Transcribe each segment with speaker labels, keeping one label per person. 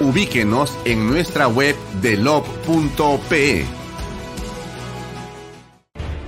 Speaker 1: Ubíquenos en nuestra web de lob.pe.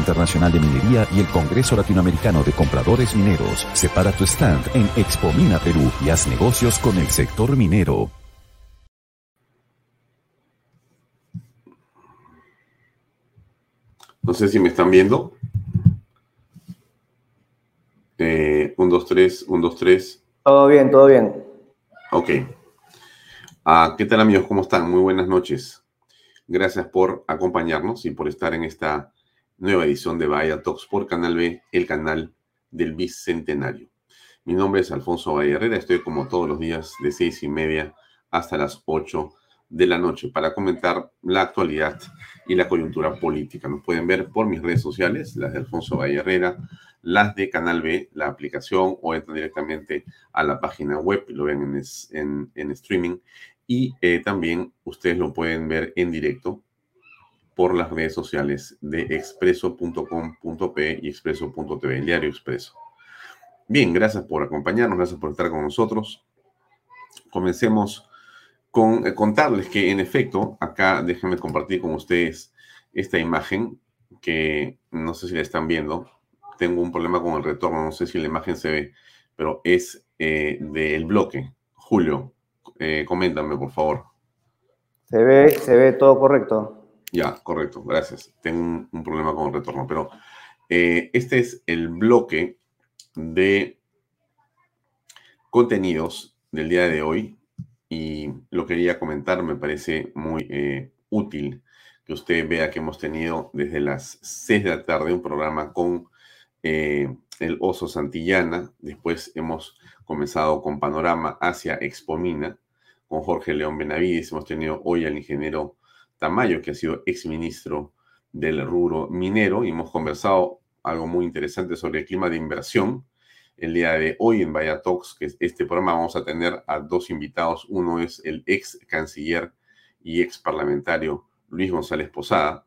Speaker 2: Internacional de Minería y el Congreso Latinoamericano de Compradores Mineros. Separa tu stand en Expo Mina Perú y haz negocios con el sector minero.
Speaker 1: No sé si me están viendo. Eh, un, dos, tres, un, dos, tres.
Speaker 3: Todo bien, todo bien.
Speaker 1: Ok. Ah, ¿Qué tal amigos? ¿Cómo están? Muy buenas noches. Gracias por acompañarnos y por estar en esta nueva edición de Bahía Talks por Canal B, el canal del Bicentenario. Mi nombre es Alfonso Valle Herrera, estoy como todos los días de seis y media hasta las ocho de la noche para comentar la actualidad y la coyuntura política. Nos pueden ver por mis redes sociales, las de Alfonso Valle Herrera, las de Canal B, la aplicación, o entran directamente a la página web lo ven en, en, streaming. Y eh, también ustedes lo pueden ver en directo por las redes sociales de expreso.com.p y expreso.tv, el diario Expreso. Bien, gracias por acompañarnos, gracias por estar con nosotros. Comencemos con eh, contarles que en efecto, acá déjenme compartir con ustedes esta imagen que no sé si la están viendo. Tengo un problema con el retorno, no sé si la imagen se ve, pero es eh, del bloque. Julio, eh, coméntame por favor.
Speaker 3: Se ve, se ve todo correcto.
Speaker 1: Ya, correcto, gracias. Tengo un, problema con el retorno, pero eh, este es el bloque de contenidos del día de hoy y lo quería comentar, me parece muy eh, útil que usted vea que hemos tenido desde las 6 de la tarde un programa con eh, el Oso Santillana, después hemos comenzado con Panorama hacia Expomina, con Jorge León Benavides, hemos tenido hoy al ingeniero Tamayo, que ha sido exministro del rubro minero, y hemos conversado algo muy interesante sobre el clima de inversión. El día de hoy en Vaya Talks, que es este programa, vamos a tener a dos invitados. Uno es el ex canciller y ex parlamentario Luis González Posada,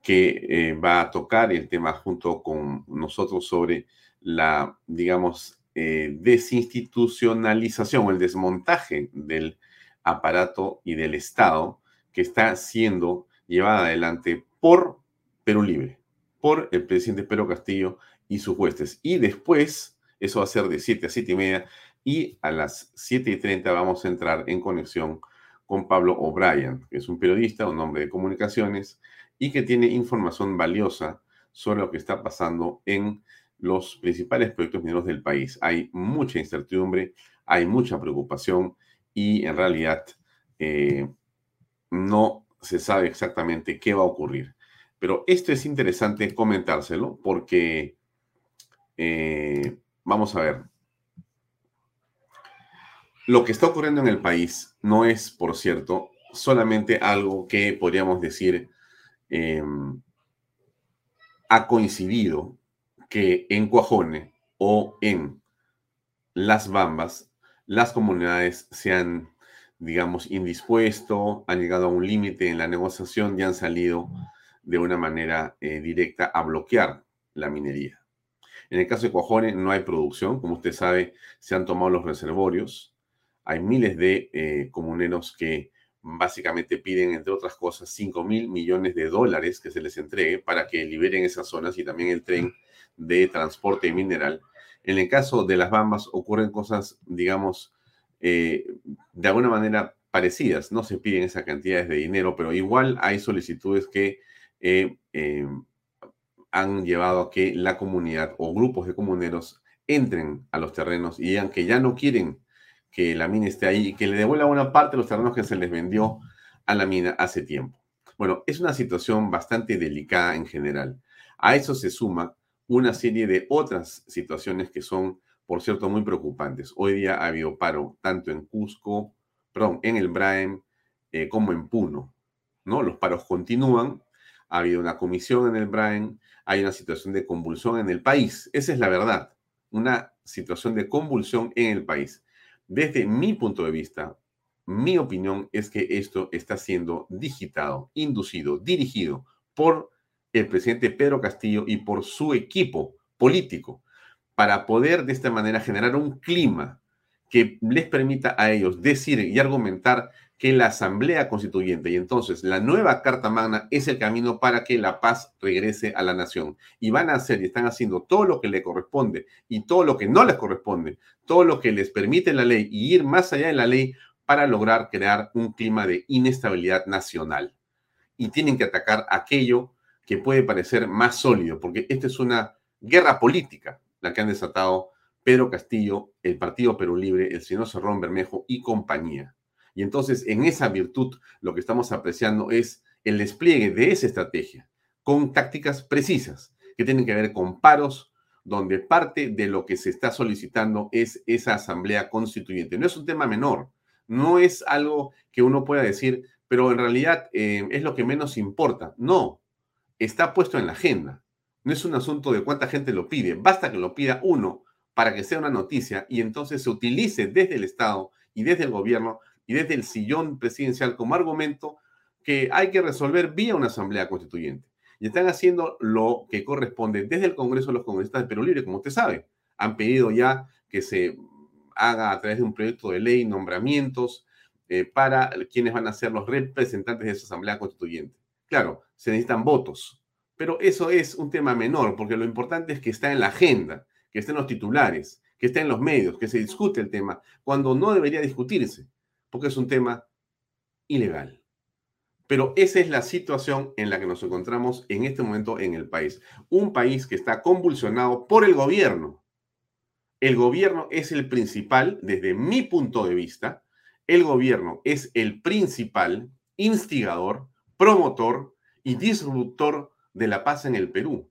Speaker 1: que eh, va a tocar el tema junto con nosotros sobre la, digamos, eh, desinstitucionalización o el desmontaje del aparato y del Estado que está siendo llevada adelante por Perú Libre, por el presidente Pedro Castillo y sus jueces. Y después, eso va a ser de 7 a 7 y media, y a las 7 y 30 vamos a entrar en conexión con Pablo O'Brien, que es un periodista, un hombre de comunicaciones, y que tiene información valiosa sobre lo que está pasando en los principales proyectos mineros del país. Hay mucha incertidumbre, hay mucha preocupación y en realidad eh, no se sabe exactamente qué va a ocurrir. Pero esto es interesante comentárselo porque, eh, vamos a ver, lo que está ocurriendo en el país no es, por cierto, solamente algo que podríamos decir em, ha coincidido que en Cuajone o en Las Bambas las comunidades se han, digamos, indispuesto, han llegado a un límite en la negociación y han salido de una manera eh, directa a bloquear la minería. En el caso de Cuajone no hay producción, como usted sabe, se han tomado los reservorios, hay miles de eh, comuneros que básicamente piden, entre otras cosas, 5 mil millones de dólares que se les entregue para que liberen esas zonas y también el tren de transporte mineral. En el caso de las Bambas ocurren cosas, digamos, eh, de alguna manera parecidas. No se piden esas cantidades de dinero, pero igual hay solicitudes que eh, eh, han llevado a que la comunidad o grupos de comuneros entren a los terrenos y digan que ya no quieren que la mina esté ahí y que le devuelva una parte de los terrenos que se les vendió a la mina hace tiempo. Bueno, es una situación bastante delicada en general. A eso se suma una serie de otras situaciones que son, por cierto, muy preocupantes. Hoy día ha habido paro tanto en Cusco, perdón, en el Braem eh, como en Puno. ¿no? Los paros continúan ha habido una comisión en el Brain, hay una situación de convulsión en el país. Esa es la verdad, una situación de convulsión en el país. Desde mi punto de vista, mi opinión es que esto está siendo digitado, inducido, dirigido por el presidente Pedro Castillo y por su equipo político para poder de esta manera generar un clima que les permita a ellos decir y argumentar que la Asamblea Constituyente y entonces la nueva Carta Magna es el camino para que la paz regrese a la nación. Y van a hacer y están haciendo todo lo que le corresponde y todo lo que no les corresponde, todo lo que les permite la ley y ir más allá de la ley para lograr crear un clima de inestabilidad nacional. Y tienen que atacar aquello que puede parecer más sólido, porque esta es una guerra política la que han desatado Pedro Castillo, el Partido Perú Libre, el señor Cerrón Bermejo y compañía. Y entonces, en esa virtud, lo que estamos apreciando es el despliegue de esa estrategia con tácticas precisas que tienen que ver con paros, donde parte de lo que se está solicitando es esa asamblea constituyente. No es un tema menor, no es algo que uno pueda decir, pero en realidad eh, es lo que menos importa. No, está puesto en la agenda. No es un asunto de cuánta gente lo pide, basta que lo pida uno para que sea una noticia y entonces se utilice desde el Estado y desde el gobierno y desde el sillón presidencial como argumento que hay que resolver vía una asamblea constituyente. Y están haciendo lo que corresponde desde el Congreso de los congresistas de Perú Libre, como usted sabe. Han pedido ya que se haga a través de un proyecto de ley nombramientos eh, para quienes van a ser los representantes de esa asamblea constituyente. Claro, se necesitan votos, pero eso es un tema menor, porque lo importante es que está en la agenda, que estén los titulares, que esté en los medios, que se discute el tema, cuando no debería discutirse porque es un tema ilegal. Pero esa es la situación en la que nos encontramos en este momento en el país. Un país que está convulsionado por el gobierno. El gobierno es el principal, desde mi punto de vista, el gobierno es el principal instigador, promotor y disruptor de la paz en el Perú.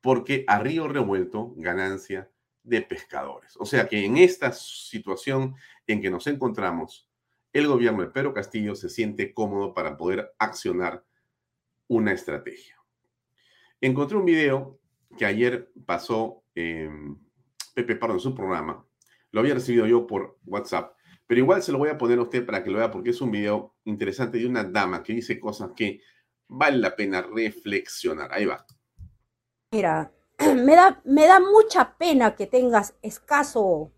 Speaker 1: Porque a río revuelto, ganancia de pescadores. O sea que en esta situación en que nos encontramos, el gobierno de Pedro Castillo se siente cómodo para poder accionar una estrategia. Encontré un video que ayer pasó Pepe Pardo en su programa. Lo había recibido yo por WhatsApp, pero igual se lo voy a poner a usted para que lo vea porque es un video interesante de una dama que dice cosas que vale la pena reflexionar. Ahí va.
Speaker 4: Mira, me da, me da mucha pena que tengas escaso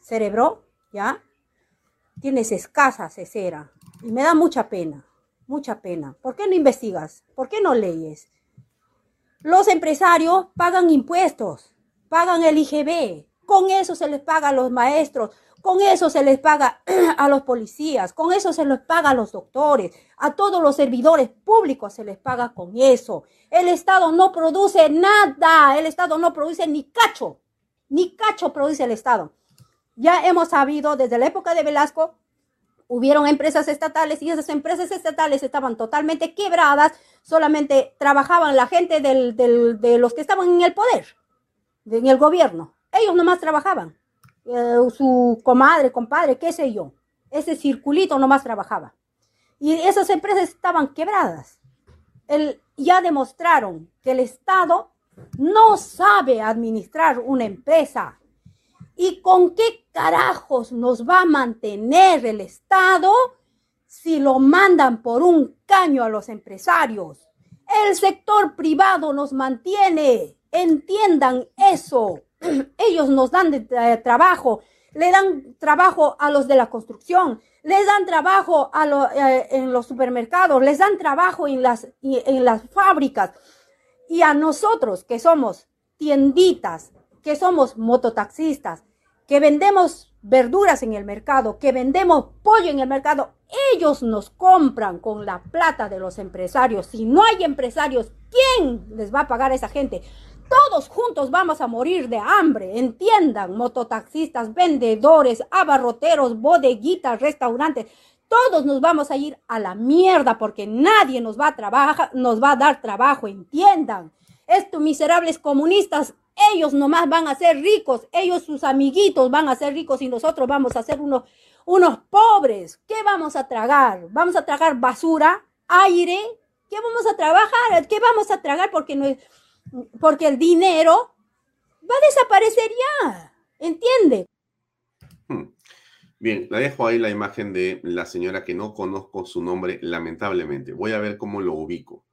Speaker 4: cerebro, ¿ya? tienes escasa cesera y me da mucha pena, mucha pena. ¿Por qué no investigas? ¿Por qué no leyes? Los empresarios pagan impuestos, pagan el IGB, con eso se les paga a los maestros, con eso se les paga a los policías, con eso se les paga a los doctores, a todos los servidores públicos se les paga con eso. El Estado no produce nada, el Estado no produce ni cacho, ni cacho produce el Estado. Ya hemos sabido desde la época de Velasco hubieron empresas estatales y esas empresas estatales estaban totalmente quebradas, solamente trabajaban la gente del, del, de los que estaban en el poder, en el gobierno. Ellos nomás trabajaban. Eh, su comadre, compadre, qué sé yo. Ese circulito nomás trabajaba. Y esas empresas estaban quebradas. El, ya demostraron que el Estado no sabe administrar una empresa. ¿Y con qué carajos nos va a mantener el Estado si lo mandan por un caño a los empresarios? El sector privado nos mantiene. Entiendan eso. Ellos nos dan de, trabajo. Le dan trabajo a los de la construcción. Les dan trabajo a eh, en los supermercados. Les dan trabajo en las, en las fábricas. Y a nosotros que somos tienditas, que somos mototaxistas, que vendemos verduras en el mercado, que vendemos pollo en el mercado, ellos nos compran con la plata de los empresarios. Si no hay empresarios, ¿quién les va a pagar a esa gente? Todos juntos vamos a morir de hambre, entiendan, mototaxistas, vendedores, abarroteros, bodeguitas, restaurantes. Todos nos vamos a ir a la mierda porque nadie nos va a trabajar, nos va a dar trabajo, entiendan. Estos miserables comunistas, ellos nomás van a ser ricos, ellos sus amiguitos van a ser ricos y nosotros vamos a ser unos, unos pobres. ¿Qué vamos a tragar? ¿Vamos a tragar basura, aire? ¿Qué vamos a trabajar? ¿Qué vamos a tragar? Porque, no porque el dinero va a desaparecer ya. ¿Entiende?
Speaker 1: Hmm. Bien, la dejo ahí la imagen de la señora que no conozco su nombre, lamentablemente. Voy a ver cómo lo ubico.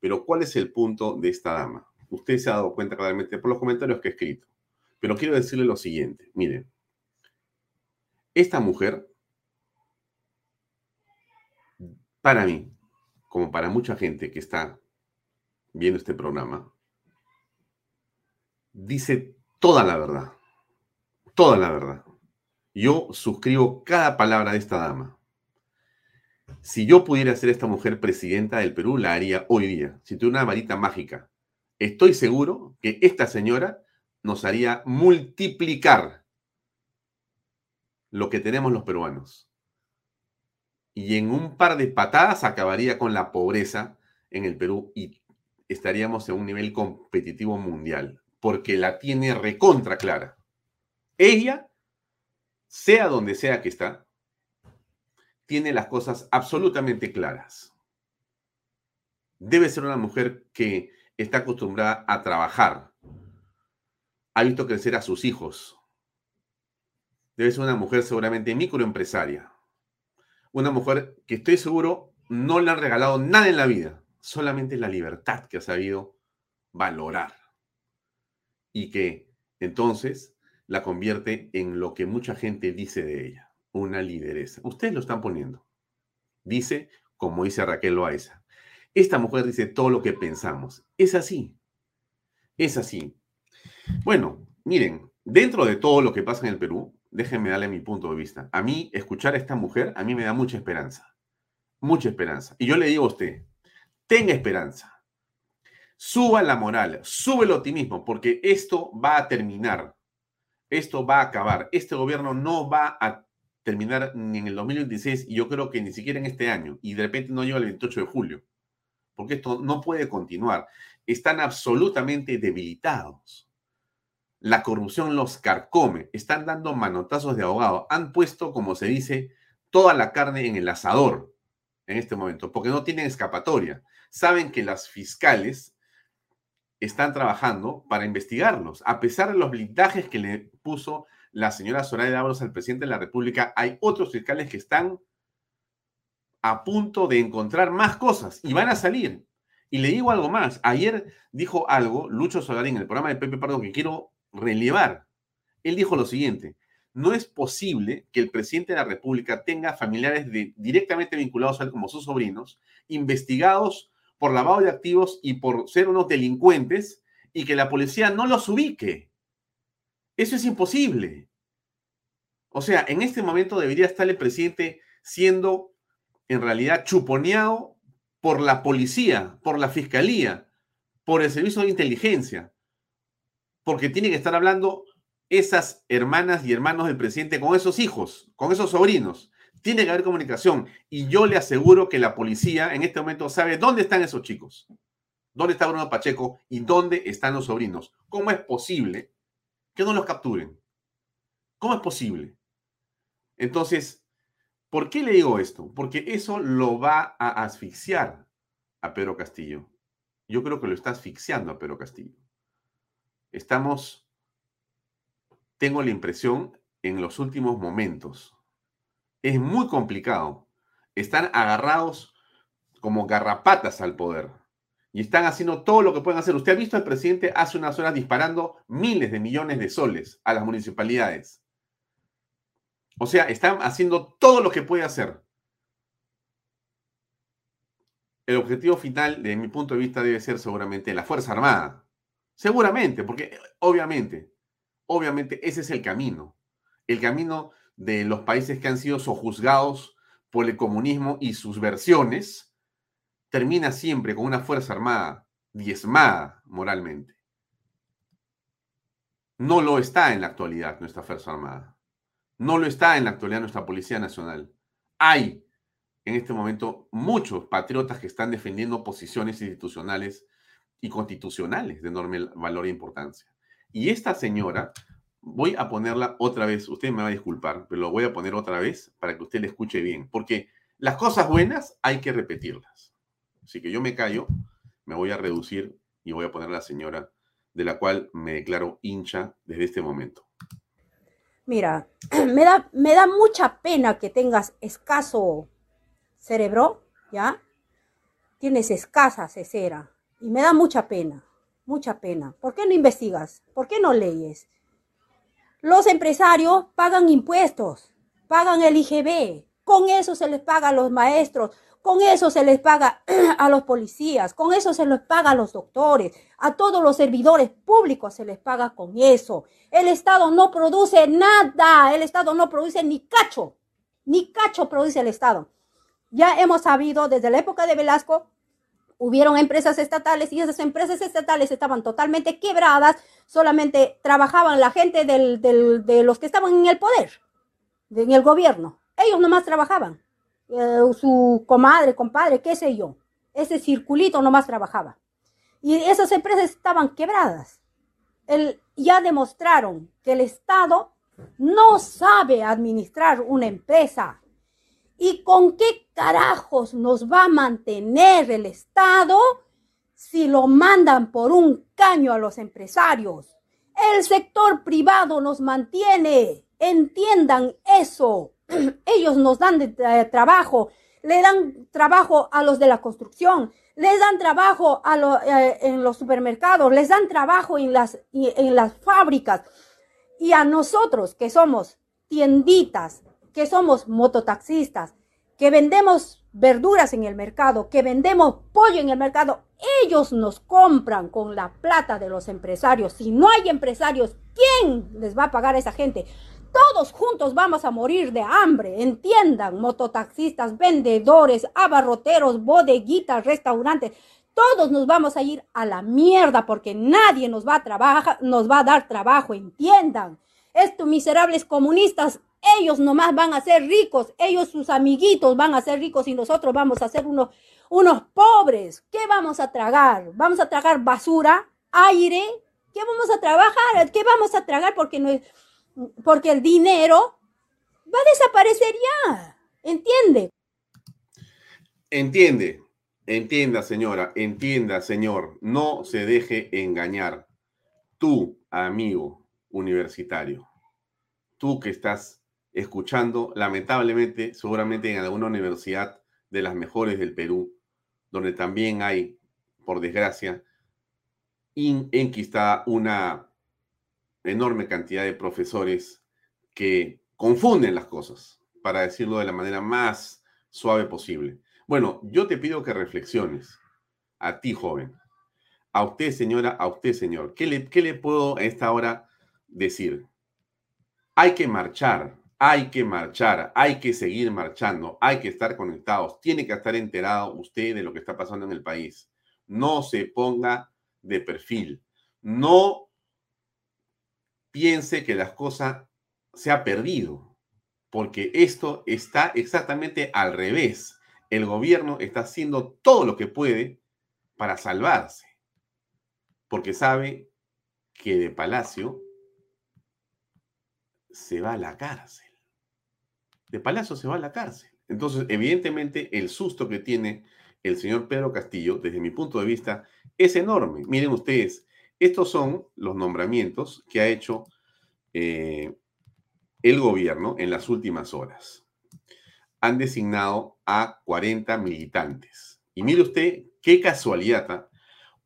Speaker 1: Pero ¿cuál es el punto de esta dama? Usted se ha dado cuenta claramente por los comentarios que he escrito. Pero quiero decirle lo siguiente. Miren, esta mujer, para mí, como para mucha gente que está viendo este programa, dice toda la verdad. Toda la verdad. Yo suscribo cada palabra de esta dama. Si yo pudiera ser esta mujer presidenta del Perú, la haría hoy día. Si tuviera una varita mágica, estoy seguro que esta señora nos haría multiplicar lo que tenemos los peruanos. Y en un par de patadas acabaría con la pobreza en el Perú y estaríamos en un nivel competitivo mundial, porque la tiene recontra clara. Ella sea donde sea que está, tiene las cosas absolutamente claras. Debe ser una mujer que está acostumbrada a trabajar. Ha visto crecer a sus hijos. Debe ser una mujer seguramente microempresaria. Una mujer que estoy seguro no le han regalado nada en la vida, solamente la libertad que ha sabido valorar. Y que entonces la convierte en lo que mucha gente dice de ella, una lideresa. Ustedes lo están poniendo. Dice, como dice Raquel Loaiza, esta mujer dice todo lo que pensamos. Es así. Es así. Bueno, miren, dentro de todo lo que pasa en el Perú, déjenme darle mi punto de vista. A mí, escuchar a esta mujer, a mí me da mucha esperanza. Mucha esperanza. Y yo le digo a usted, tenga esperanza. Suba la moral, sube el optimismo, porque esto va a terminar esto va a acabar. Este gobierno no va a terminar ni en el 2026 y yo creo que ni siquiera en este año. Y de repente no llega el 28 de julio. Porque esto no puede continuar. Están absolutamente debilitados. La corrupción los carcome. Están dando manotazos de abogado. Han puesto, como se dice, toda la carne en el asador en este momento, porque no tienen escapatoria. Saben que las fiscales están trabajando para investigarlos. A pesar de los blindajes que le puso la señora Soraya Dávalos al presidente de la República, hay otros fiscales que están a punto de encontrar más cosas y van a salir. Y le digo algo más. Ayer dijo algo Lucho Solarín en el programa de Pepe Pardo que quiero relevar. Él dijo lo siguiente. No es posible que el presidente de la República tenga familiares directamente vinculados a él como sus sobrinos, investigados por lavado de activos y por ser unos delincuentes y que la policía no los ubique. Eso es imposible. O sea, en este momento debería estar el presidente siendo en realidad chuponeado por la policía, por la fiscalía, por el servicio de inteligencia, porque tiene que estar hablando esas hermanas y hermanos del presidente con esos hijos, con esos sobrinos, Tiene que haber comunicación. Y yo le aseguro que la policía en este momento sabe dónde están esos chicos. ¿Dónde está Bruno Pacheco y dónde están los sobrinos? ¿Cómo es posible que no los capturen? ¿Cómo es posible? Entonces, ¿por qué le digo esto? Porque eso lo va a asfixiar a Pedro Castillo. Yo creo que lo está asfixiando a Pedro Castillo. Estamos, tengo la impresión, en los últimos momentos. Es muy complicado. Están agarrados como garrapatas al poder y están haciendo todo lo que pueden hacer. Usted ha visto al presidente hace unas horas disparando miles de millones de soles a las municipalidades. O sea, están haciendo todo lo que puede hacer. El objetivo final, desde mi punto de vista, debe ser seguramente la Fuerza Armada. Seguramente, porque obviamente, obviamente ese es el camino. El camino de los países que han sido sojuzgados por el comunismo y sus versiones, termina siempre con una Fuerza Armada diezmada moralmente. No lo está en la actualidad nuestra Fuerza Armada. No lo está en la actualidad nuestra Policía Nacional. Hay en este momento muchos patriotas que están defendiendo posiciones institucionales y constitucionales de enorme valor e importancia. Y esta señora, voy a ponerla otra vez, usted me va a disculpar, pero lo voy a poner otra vez para que usted le escuche bien, porque las cosas buenas hay que repetirlas. Así que yo me callo, me voy a reducir y voy a poner la señora de la cual me declaro hincha desde este momento.
Speaker 4: Mira, me da, me da mucha pena que tengas escaso cerebro, ¿ya? Tienes escasa cesera. Y me da mucha pena, mucha pena. ¿Por qué no investigas? ¿Por qué no leyes? Los empresarios pagan impuestos, pagan el IGB, con eso se les paga a los maestros, con eso se les paga a los policías, con eso se les paga a los doctores, a todos los servidores públicos se les paga con eso. El Estado no produce nada, el Estado no produce ni cacho, ni cacho produce el Estado. Ya hemos sabido desde la época de Velasco, hubieron empresas estatales y esas empresas estatales estaban totalmente quebradas, solamente trabajaban la gente de los que estaban en el poder, en el gobierno. Ellos nomás trabajaban. Eh, su comadre, compadre, qué sé yo. Ese circulito nomás trabajaba. Y esas empresas estaban quebradas. El, ya demostraron que el Estado no sabe administrar una empresa. ¿Y con qué carajos nos va a mantener el Estado si lo mandan por un caño a los empresarios? El sector privado nos mantiene. Entiendan eso. ellos nos dan de, trabajo, le dan trabajo a los de la construcción, les dan trabajo eh, en los supermercados, les dan trabajo en las, en las fábricas. Y a nosotros que somos tienditas, que somos mototaxistas, que vendemos verduras en el mercado, que vendemos pollo en el mercado, ellos nos compran con la plata de los empresarios. Si no hay empresarios, ¿quién les va a pagar a esa gente? Todos juntos vamos a morir de hambre, entiendan, mototaxistas, vendedores, abarroteros, bodeguitas, restaurantes. Todos nos vamos a ir a la mierda porque nadie nos va a trabajar, nos va a dar trabajo, entiendan. Estos miserables comunistas, ellos nomás van a ser ricos, ellos sus amiguitos van a ser ricos y nosotros vamos a ser unos, unos pobres. ¿Qué vamos a tragar? ¿Vamos a tragar basura, aire? ¿Qué vamos a trabajar? ¿Qué vamos a tragar? Porque no porque el dinero va a desaparecer ya. ¿Entiende?
Speaker 1: Entiende, entienda señora, entienda señor, no se deje engañar. Tú, amigo universitario, tú que estás escuchando, lamentablemente, seguramente en alguna universidad de las mejores del Perú, donde también hay, por desgracia, enquistada una enorme cantidad de profesores que confunden las cosas, para decirlo de la manera más suave posible. Bueno, yo te pido que reflexiones, a ti joven, a usted señora, a usted señor, ¿qué le, qué le puedo a esta hora decir? Hay que marchar, hay que marchar, hay que seguir marchando, hay que estar conectados, tiene que estar enterado usted de lo que está pasando en el país. No se ponga de perfil, no piense que las cosas se ha perdido. porque esto está exactamente al revés. El gobierno está haciendo todo lo que puede para salvarse, porque sabe que de Palacio se va a la cárcel. De Palacio se va a la cárcel. Entonces, evidentemente, el susto que tiene el señor Pedro Castillo, desde mi punto de vista, es enorme. Miren ustedes, estos son los nombramientos que ha hecho eh, el gobierno en las últimas horas. Han designado a 40 militantes. Y mire usted qué casualidad. ¿ah?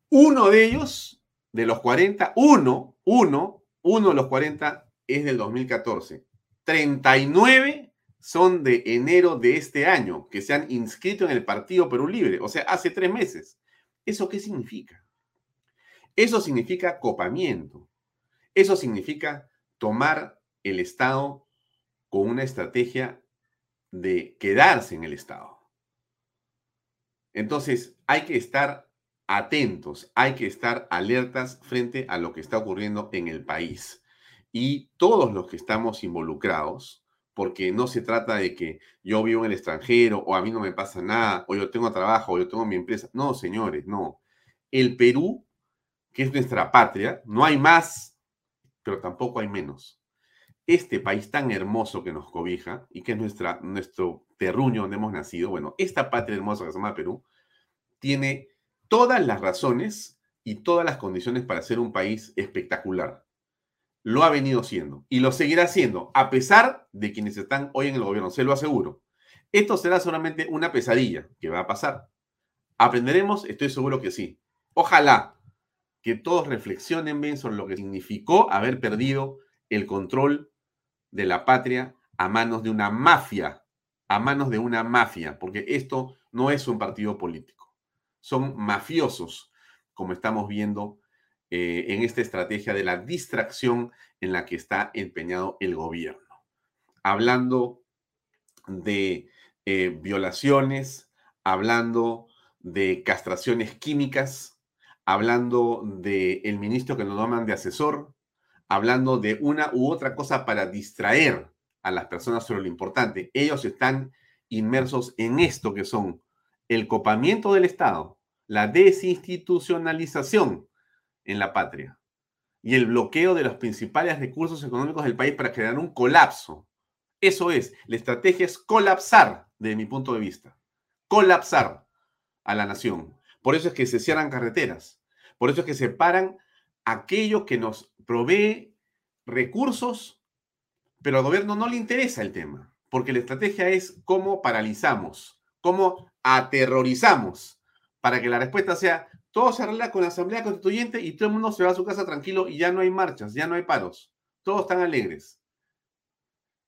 Speaker 1: Uno de ellos, de los 40, uno, uno, uno de los 40 es del 2014. 39 son de enero de este año, que se han inscrito en el Partido Perú Libre, o sea, hace tres meses. ¿Eso qué significa? Eso significa copamiento. Eso significa tomar el Estado con una estrategia de quedarse en el Estado. Entonces, hay que estar atentos, hay que estar alertas frente a lo que está ocurriendo en el país. Y todos los que estamos involucrados, porque no se trata de que yo vivo en el extranjero o a mí no me pasa nada, o yo tengo trabajo, o yo tengo mi empresa. No, señores, no. El Perú, que es nuestra patria, no hay más, pero tampoco hay menos este país tan hermoso que nos cobija y que es nuestra, nuestro terruño donde hemos nacido, bueno, esta patria hermosa que se llama Perú, tiene todas las razones y todas las condiciones para ser un país espectacular. Lo ha venido siendo y lo seguirá siendo, a pesar de quienes están hoy en el gobierno, se lo aseguro. Esto será solamente una pesadilla que va a pasar. ¿Aprenderemos? Estoy seguro que sí. Ojalá que todos reflexionen bien sobre lo que significó haber perdido el control de la patria a manos de una mafia, a manos de una mafia, porque esto no es un partido político. Son mafiosos, como estamos viendo eh, en esta estrategia de la distracción en la que está empeñado el gobierno. Hablando de eh, violaciones, hablando de castraciones químicas, hablando del el ministro que nos llaman de asesor, hablando de una u otra cosa para distraer a las personas sobre lo importante. Ellos están inmersos en esto que son el copamiento del Estado, la desinstitucionalización en la patria y el bloqueo de los principales recursos económicos del país para crear un colapso. Eso es, la estrategia es colapsar, desde mi punto de vista, colapsar a la nación. Por eso es que se cierran carreteras, por eso es que se paran aquello que nos provee recursos, pero al gobierno no le interesa el tema, porque la estrategia es cómo paralizamos, cómo aterrorizamos, para que la respuesta sea, todo se arregla con la Asamblea Constituyente y todo el mundo se va a su casa tranquilo y ya no hay marchas, ya no hay paros, todos están alegres.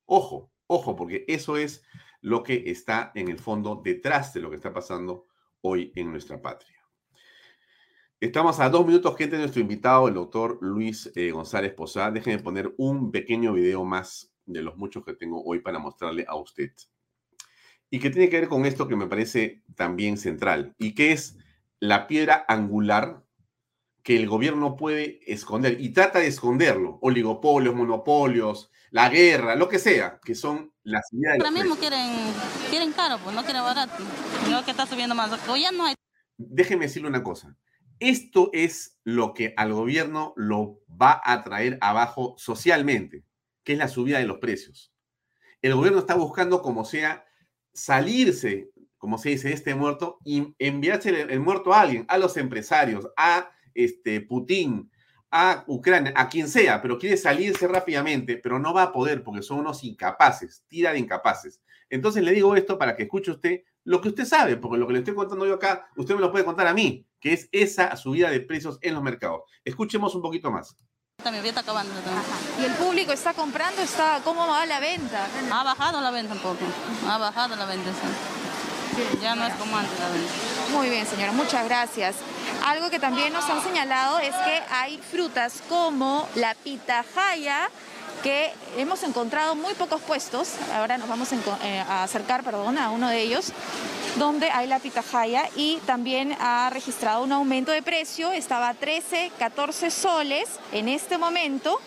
Speaker 1: Ojo, ojo, porque eso es lo que está en el fondo detrás de lo que está pasando hoy en nuestra patria. Estamos a dos minutos, gente, de nuestro invitado, el doctor Luis eh, González Posada. Déjenme poner un pequeño video más de los muchos que tengo hoy para mostrarle a usted. Y que tiene que ver con esto que me parece también central, y que es la piedra angular que el gobierno puede esconder, y trata de esconderlo, oligopolios, monopolios, la guerra, lo que sea, que son las ideas.
Speaker 5: Ahora mismo quieren, quieren caro, pues no quieren barato. No que está subiendo más. O ya no hay.
Speaker 1: Déjeme decirle una cosa. Esto es lo que al gobierno lo va a traer abajo socialmente, que es la subida de los precios. El gobierno está buscando, como sea, salirse, como se dice, este muerto y enviarse el, muerto a alguien, a los empresarios, a este, Putin, a Ucrania, a quien sea, pero quiere salirse rápidamente, pero no va a poder porque son unos incapaces, tira de incapaces. Entonces le digo esto para que escuche usted lo que usted sabe, porque lo que le estoy contando yo acá, usted me lo puede contar a mí, que es esa subida de precios en los mercados. Escuchemos un poquito más.
Speaker 5: está acabando.
Speaker 6: ¿Y el público está comprando? Está, ¿Cómo va la venta?
Speaker 5: Ha bajado la venta un poco. Ha bajado la venta, Ya no es como antes.
Speaker 6: Muy bien, señora. Muchas gracias. Algo que también nos han señalado es que hay frutas como la pitahaya, que hemos encontrado muy pocos puestos, ahora nos vamos eh, a acercar perdón, a uno de ellos, donde hay la pitahaya y también ha registrado un aumento de precio, estaba a 13, 14 soles en este momento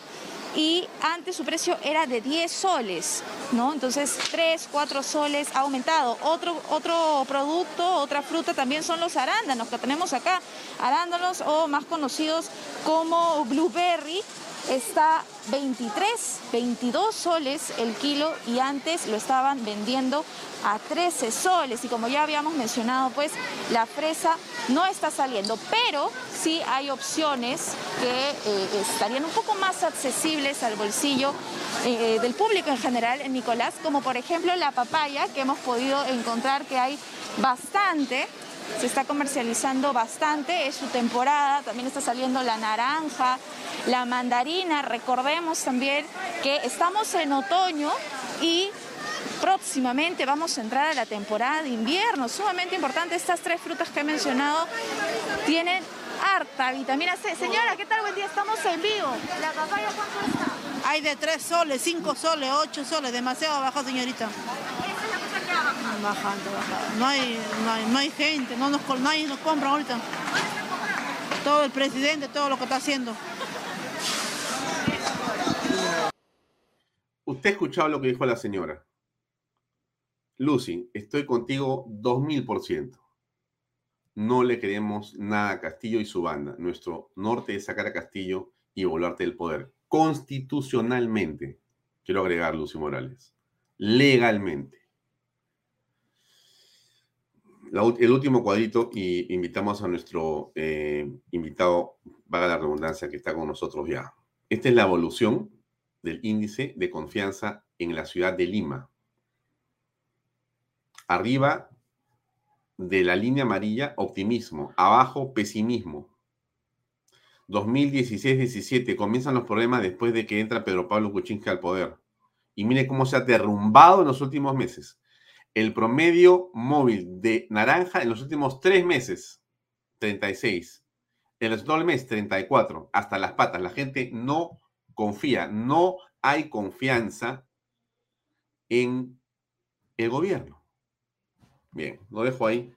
Speaker 6: y antes su precio era de 10 soles, ¿no? Entonces 3, 4 soles ha aumentado. Otro, otro producto, otra fruta también son los arándanos que tenemos acá, arándanos o más conocidos como blueberry, está 23, 22 soles el kilo y antes lo estaban vendiendo a 13 soles. Y como ya habíamos mencionado pues la fresa no está saliendo pero sí hay opciones que eh, estarían un poco más accesibles al bolsillo eh, del público en general en Nicolás como por ejemplo la papaya que hemos podido encontrar que hay bastante se está comercializando bastante, es su temporada, también está saliendo la naranja, la mandarina, recordemos también que estamos en otoño y próximamente vamos a entrar a la temporada de invierno, sumamente importante, estas tres frutas que he mencionado tienen harta vitamina C. Señora, ¿qué tal? Buen día, estamos en vivo. ¿La papaya cuánto está?
Speaker 7: Hay de tres soles, cinco soles, ocho soles, demasiado bajo, señorita. Bajando, bajando. No hay, no hay, no hay gente, no nos, nadie nos compra ahorita. Todo el presidente, todo lo que está haciendo.
Speaker 1: Usted ha escuchado lo que dijo la señora. Lucy, estoy contigo 2000%. No le queremos nada a Castillo y su banda. Nuestro norte es sacar a Castillo y volarte del poder. Constitucionalmente, quiero agregar, Lucy Morales. Legalmente el último cuadrito y invitamos a nuestro eh, invitado, vaga la redundancia, que está con nosotros ya. Esta es la evolución del índice de confianza en la ciudad de Lima. Arriba de la línea amarilla, optimismo. Abajo, pesimismo. 2016-17, comienzan los problemas después de que entra Pedro Pablo Kuczynski al poder. Y mire cómo se ha derrumbado en los últimos meses el promedio móvil de naranja en los últimos tres meses, 36. En el segundo mes, 34. Hasta las patas. La gente no confía, no hay confianza en el gobierno. Bien, lo dejo ahí.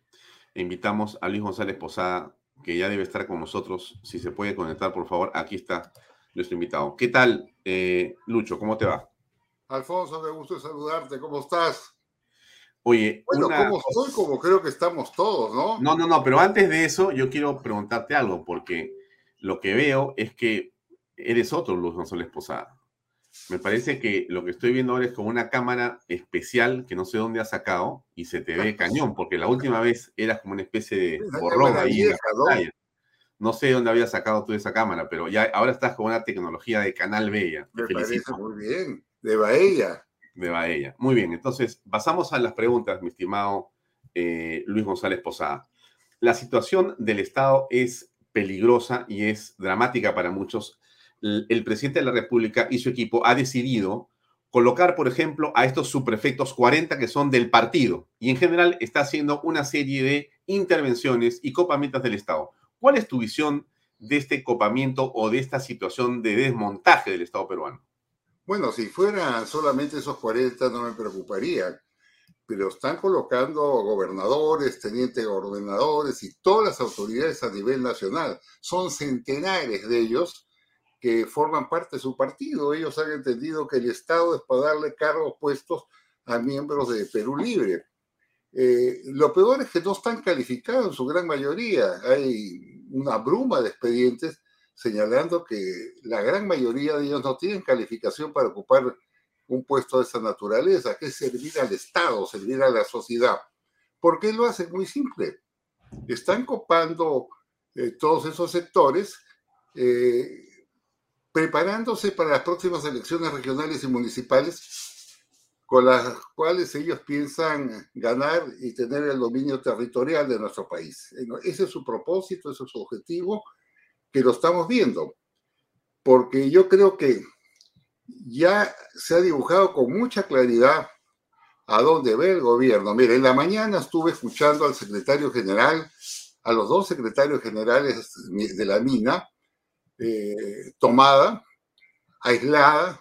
Speaker 1: Invitamos a Luis González Posada, que ya debe estar con nosotros. Si se puede conectar, por favor, aquí está nuestro invitado. ¿Qué tal, eh, Lucho? ¿Cómo te va?
Speaker 8: Alfonso, me gusto saludarte. ¿Cómo estás?
Speaker 1: Oye,
Speaker 8: bueno, como estoy, como creo que estamos todos, ¿no?
Speaker 1: No, no, no, pero antes de eso, yo quiero preguntarte algo, porque lo que veo es que eres otro Luz González Posada. Me parece que lo que estoy viendo ahora es con una cámara especial que no sé dónde ha sacado y se te ve cañón, porque la última vez eras como una especie de borrón ahí en la ¿no? sé dónde había sacado tú esa cámara, pero ya ahora estás con una tecnología de Canal Bella.
Speaker 8: Me parece muy bien, de Baella
Speaker 1: de Baella. Muy bien, entonces pasamos a las preguntas, mi estimado eh, Luis González Posada. La situación del Estado es peligrosa y es dramática para muchos. El, presidente de la República y su equipo ha decidido colocar, por ejemplo, a estos subprefectos 40 que son del partido y en general está haciendo una serie de intervenciones y copamientos del Estado. ¿Cuál es tu visión de este copamiento o de esta situación de desmontaje del Estado peruano?
Speaker 8: Bueno, si fueran solamente esos 40 no me preocuparía, pero están colocando gobernadores, tenientes gobernadores y todas las autoridades a nivel nacional. Son centenares de ellos que forman parte de su partido. Ellos han entendido que el Estado es para darle cargos puestos a miembros de Perú Libre. Eh, lo peor es que no están calificados en su gran mayoría. Hay una bruma de expedientes señalando que la gran mayoría de ellos no tienen calificación para ocupar un puesto de esa naturaleza, que es servir al Estado, servir a la sociedad. ¿Por qué lo hacen? Muy simple. Están copando eh, todos esos sectores, eh, preparándose para las próximas elecciones regionales y municipales, con las cuales ellos piensan ganar y tener el dominio territorial de nuestro país. Ese es su propósito, ese es su objetivo, que lo estamos viendo, porque yo creo que ya se ha dibujado con mucha claridad a dónde ve el gobierno. Mire, en la mañana estuve escuchando al secretario general, a los dos secretarios generales de la mina, eh, tomada, aislada,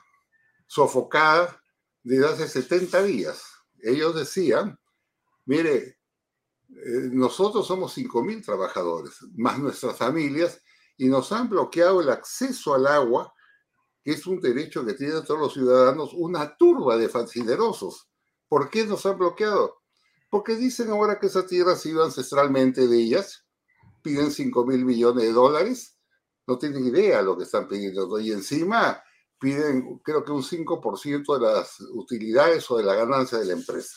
Speaker 8: sofocada desde hace 70 días. Ellos decían, mire, eh, nosotros somos 5.000 trabajadores, más nuestras familias, y nos han bloqueado el acceso al agua que es un derecho que tienen todos los ciudadanos, una turba de fascinerosos. ¿Por qué nos han bloqueado? Porque dicen ahora que esa tierra ha sido ancestralmente de ellas, piden 5 mil millones de dólares, no tienen idea lo que están pidiendo. Y encima piden, creo que un 5% de las utilidades o de la ganancia de la empresa.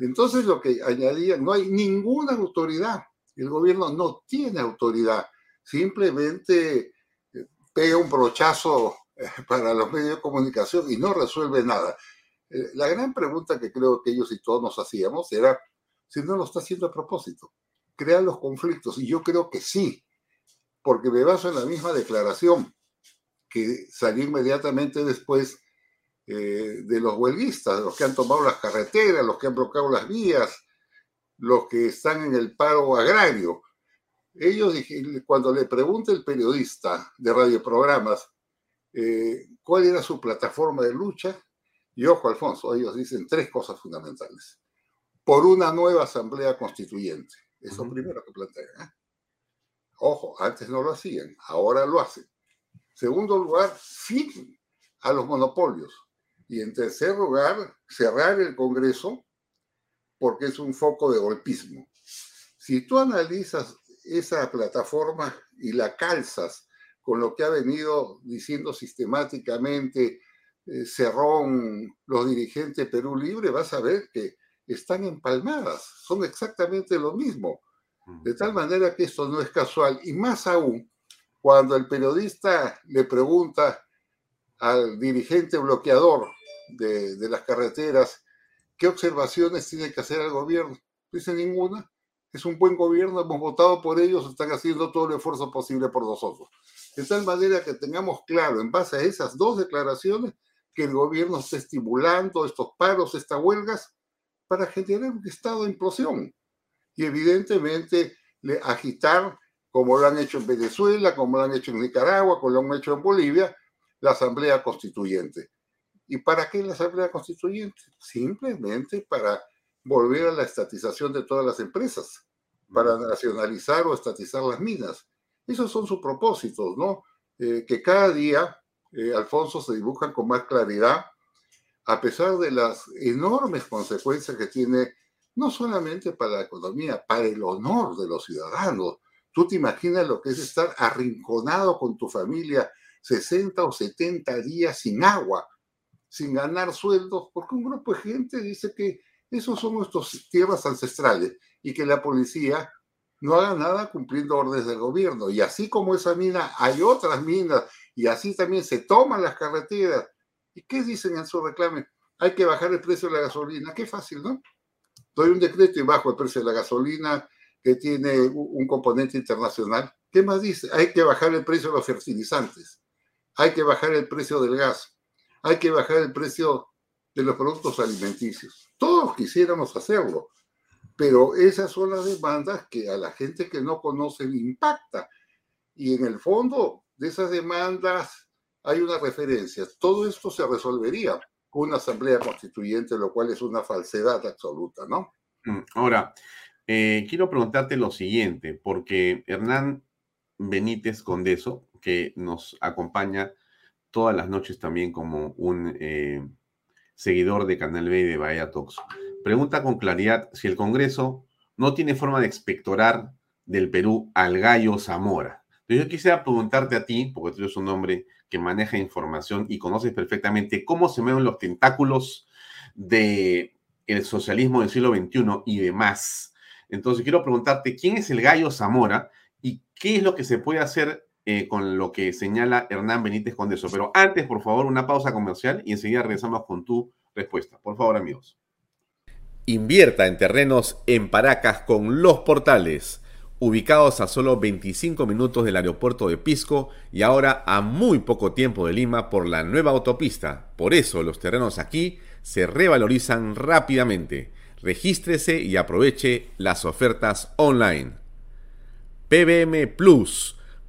Speaker 8: Entonces lo que añadían, no hay ninguna autoridad. El gobierno no tiene autoridad. Simplemente eh, pega un brochazo eh, para los medios de comunicación y no resuelve nada. Eh, la gran pregunta que creo que ellos y todos nos hacíamos era si no lo está haciendo a propósito, crea los conflictos. Y yo creo que sí, porque me baso en la misma declaración que salió inmediatamente después de los huelguistas, los que han tomado las carreteras, los que han bloqueado las vías, los que están en el paro agrario. Ellos, cuando le pregunta el periodista de radioprogramas eh, cuál era su plataforma de lucha, y ojo, Alfonso, ellos dicen tres cosas fundamentales. Por una nueva asamblea constituyente. Eso primero que plantean. ¿eh? Ojo, antes no lo hacían, ahora lo hacen. Segundo lugar, fin a los monopolios. Y en tercer lugar, cerrar el Congreso porque es un foco de golpismo. Si tú analizas esa plataforma y la calzas con lo que ha venido diciendo sistemáticamente eh, Cerrón, los dirigentes de Perú Libre, vas a ver que están empalmadas, son exactamente lo mismo. De tal manera que esto no es casual. Y más aún, cuando el periodista le pregunta al dirigente bloqueador de, las carreteras qué observaciones tiene que hacer el gobierno, dice ninguna. Es un buen gobierno, hemos votado por ellos, están haciendo todo el esfuerzo posible por nosotros. De tal manera que tengamos claro, en base a esas dos declaraciones, que el gobierno está estimulando estos paros, estas huelgas, para generar un estado de implosión. Y evidentemente le agitar como lo han hecho en Venezuela, como lo han hecho en Nicaragua, como lo han hecho en Bolivia, la Asamblea Constituyente. ¿Y para qué la Asamblea Constituyente? Simplemente para volver a la estatización de todas las empresas, para nacionalizar o estatizar las minas. Esos son sus propósitos, ¿no? Eh, que cada día, eh, Alfonso, se dibujan con más claridad, a pesar de las enormes consecuencias que tiene, no solamente para la economía, para el honor de los ciudadanos, Tú te imaginas lo que es estar arrinconado con tu familia 60 o 70 días sin agua, sin ganar sueldos, porque un grupo de gente dice que esos son nuestras tierras ancestrales y que la policía no haga nada cumpliendo órdenes del gobierno. Y así como esa mina, hay otras minas y así también se toman las carreteras. ¿Y qué dicen en su reclame? Hay que bajar el precio de la gasolina. Qué fácil, ¿no? Doy un decreto y bajo el precio de la gasolina, que tiene un componente internacional. ¿Qué más dice? Hay que bajar el precio de los fertilizantes, hay que bajar el precio del gas, hay que bajar el precio de los productos alimenticios. Todos quisiéramos hacerlo, pero esas son las demandas que a la gente que no conoce impacta. Y en el fondo de esas demandas hay una referencia. Todo esto se resolvería con una asamblea constituyente, lo cual es una falsedad absoluta, ¿no?
Speaker 1: Mm, ahora, eh, quiero preguntarte lo siguiente, porque Hernán Benítez Condeso, que nos acompaña todas las noches también como un eh, seguidor de Canal B y de Bahía Talks, pregunta con claridad si el Congreso no tiene forma de expectorar del Perú al gallo Zamora. yo quisiera preguntarte a ti, porque tú eres un hombre que maneja información y conoces perfectamente cómo se mueven los tentáculos del el socialismo del siglo XXI y demás entonces quiero preguntarte, ¿quién es el gallo Zamora y qué es lo que se puede hacer eh, con lo que señala Hernán Benítez Condeso? Pero antes, por favor, una pausa comercial y enseguida regresamos con tu respuesta. Por favor, amigos.
Speaker 9: Invierta en terrenos en Paracas con los portales ubicados a solo 25 minutos del aeropuerto de Pisco y ahora a muy poco tiempo de Lima por la nueva autopista. Por eso los terrenos aquí se revalorizan rápidamente. Regístrese y aproveche las ofertas online. PBM Plus,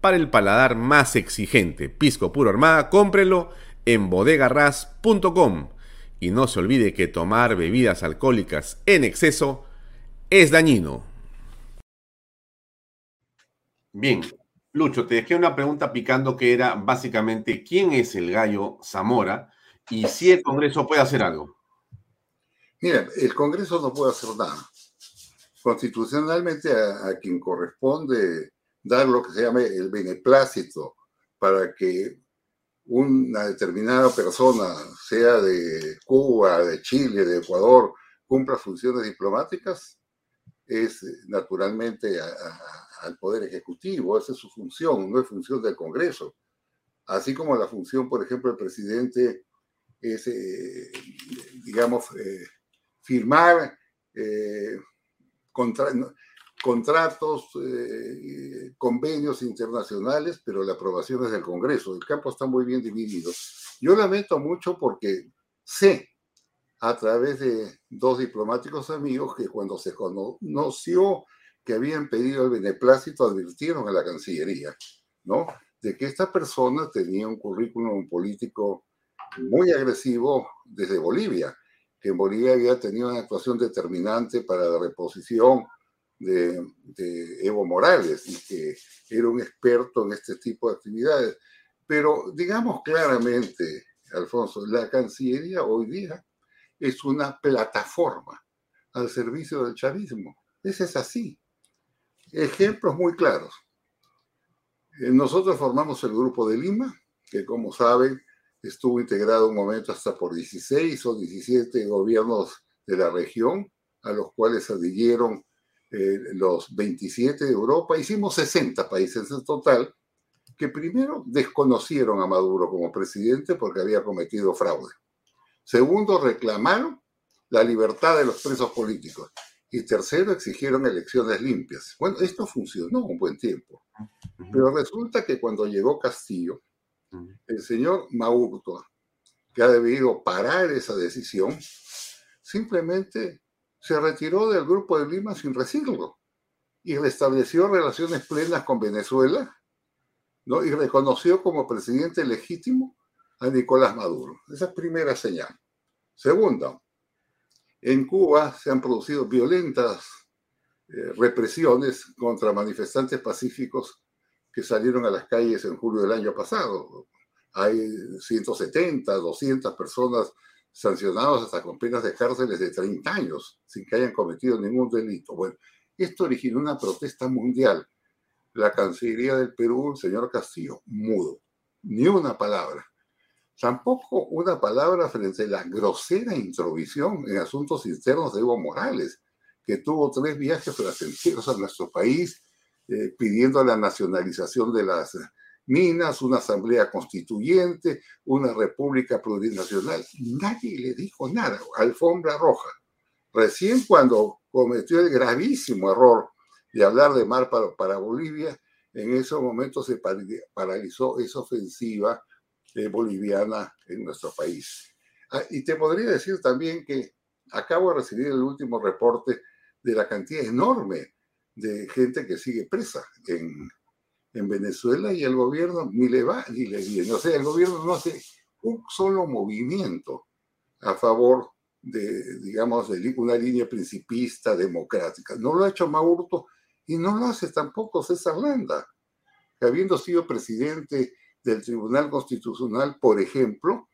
Speaker 9: para el paladar más exigente. Pisco puro armada, cómprelo en bodegarras.com. Y no se olvide que tomar bebidas alcohólicas en exceso es dañino.
Speaker 1: Bien, Lucho, te dejé una pregunta picando que era básicamente quién es el gallo Zamora y si el Congreso puede hacer algo.
Speaker 8: Mira, el Congreso no puede hacer nada. Constitucionalmente a, quien corresponde dar lo que se llama el beneplácito para que una determinada persona, sea de Cuba, de Chile, de Ecuador, cumpla funciones diplomáticas, es naturalmente al Poder Ejecutivo, esa es su función, no es función del Congreso. Así como la función, por ejemplo, del presidente es, eh, digamos, eh, firmar eh, contratos, convenios internacionales, pero la aprobación es del Congreso. El campo está muy bien dividido. Yo lamento mucho porque sé a través de dos diplomáticos amigos que cuando se conoció que habían pedido el beneplácito advirtieron a la Cancillería, ¿no? De que esta persona tenía un currículum político muy agresivo desde Bolivia, que en Bolivia había tenido una actuación determinante para la reposición de, Evo Morales y que era un experto en este tipo de actividades. Pero digamos claramente, Alfonso, la Cancillería hoy día es una plataforma al servicio del chavismo. Ese es así. Ejemplos muy claros. Eh, nosotros formamos el Grupo de Lima, que como saben estuvo integrado un momento hasta por 16 o 17 gobiernos de la región, a los cuales adhirieron eh, los 27 de Europa. Hicimos 60 países en total, que primero desconocieron a Maduro como presidente porque había cometido fraude. Segundo, reclamaron la libertad de los presos políticos. Y tercero, exigieron elecciones limpias. Bueno, esto funcionó un buen tiempo. Pero resulta que cuando llegó Castillo, el señor Maurto, que ha debido parar esa decisión, simplemente se retiró del Grupo de Lima sin recibirlo y restableció relaciones plenas con Venezuela ¿no? y reconoció como presidente legítimo a Nicolás Maduro. Esa es primera señal. Segunda, en Cuba se han producido violentas eh, represiones contra manifestantes pacíficos que salieron a las calles en julio del año pasado. Hay 170, 200 personas sancionadas hasta con penas de cárceles de 30 años sin que hayan cometido ningún delito. Bueno, esto originó una protesta mundial. La Cancillería del Perú, el señor Castillo, mudo, ni una palabra. Tampoco una palabra frente a la grosera introvisión en asuntos internos de Evo Morales, que tuvo tres viajes placenteros a nuestro país, eh, pidiendo la nacionalización de las minas, una asamblea constituyente, una república plurinacional. Nadie le dijo nada, alfombra roja. Recién cuando cometió el gravísimo error de hablar de mar para, Bolivia, en esos momentos se paralizó esa ofensiva eh, boliviana en nuestro país. Ah, y te podría decir también que acabo de recibir el último reporte de la cantidad enorme de gente que sigue presa en, en Venezuela y el gobierno ni le va ni le viene. O sea, el gobierno no hace un solo movimiento a favor de, digamos, de una línea principista democrática. No lo ha hecho Maurto y no lo hace tampoco César Landa, habiendo sido presidente del Tribunal Constitucional, por ejemplo,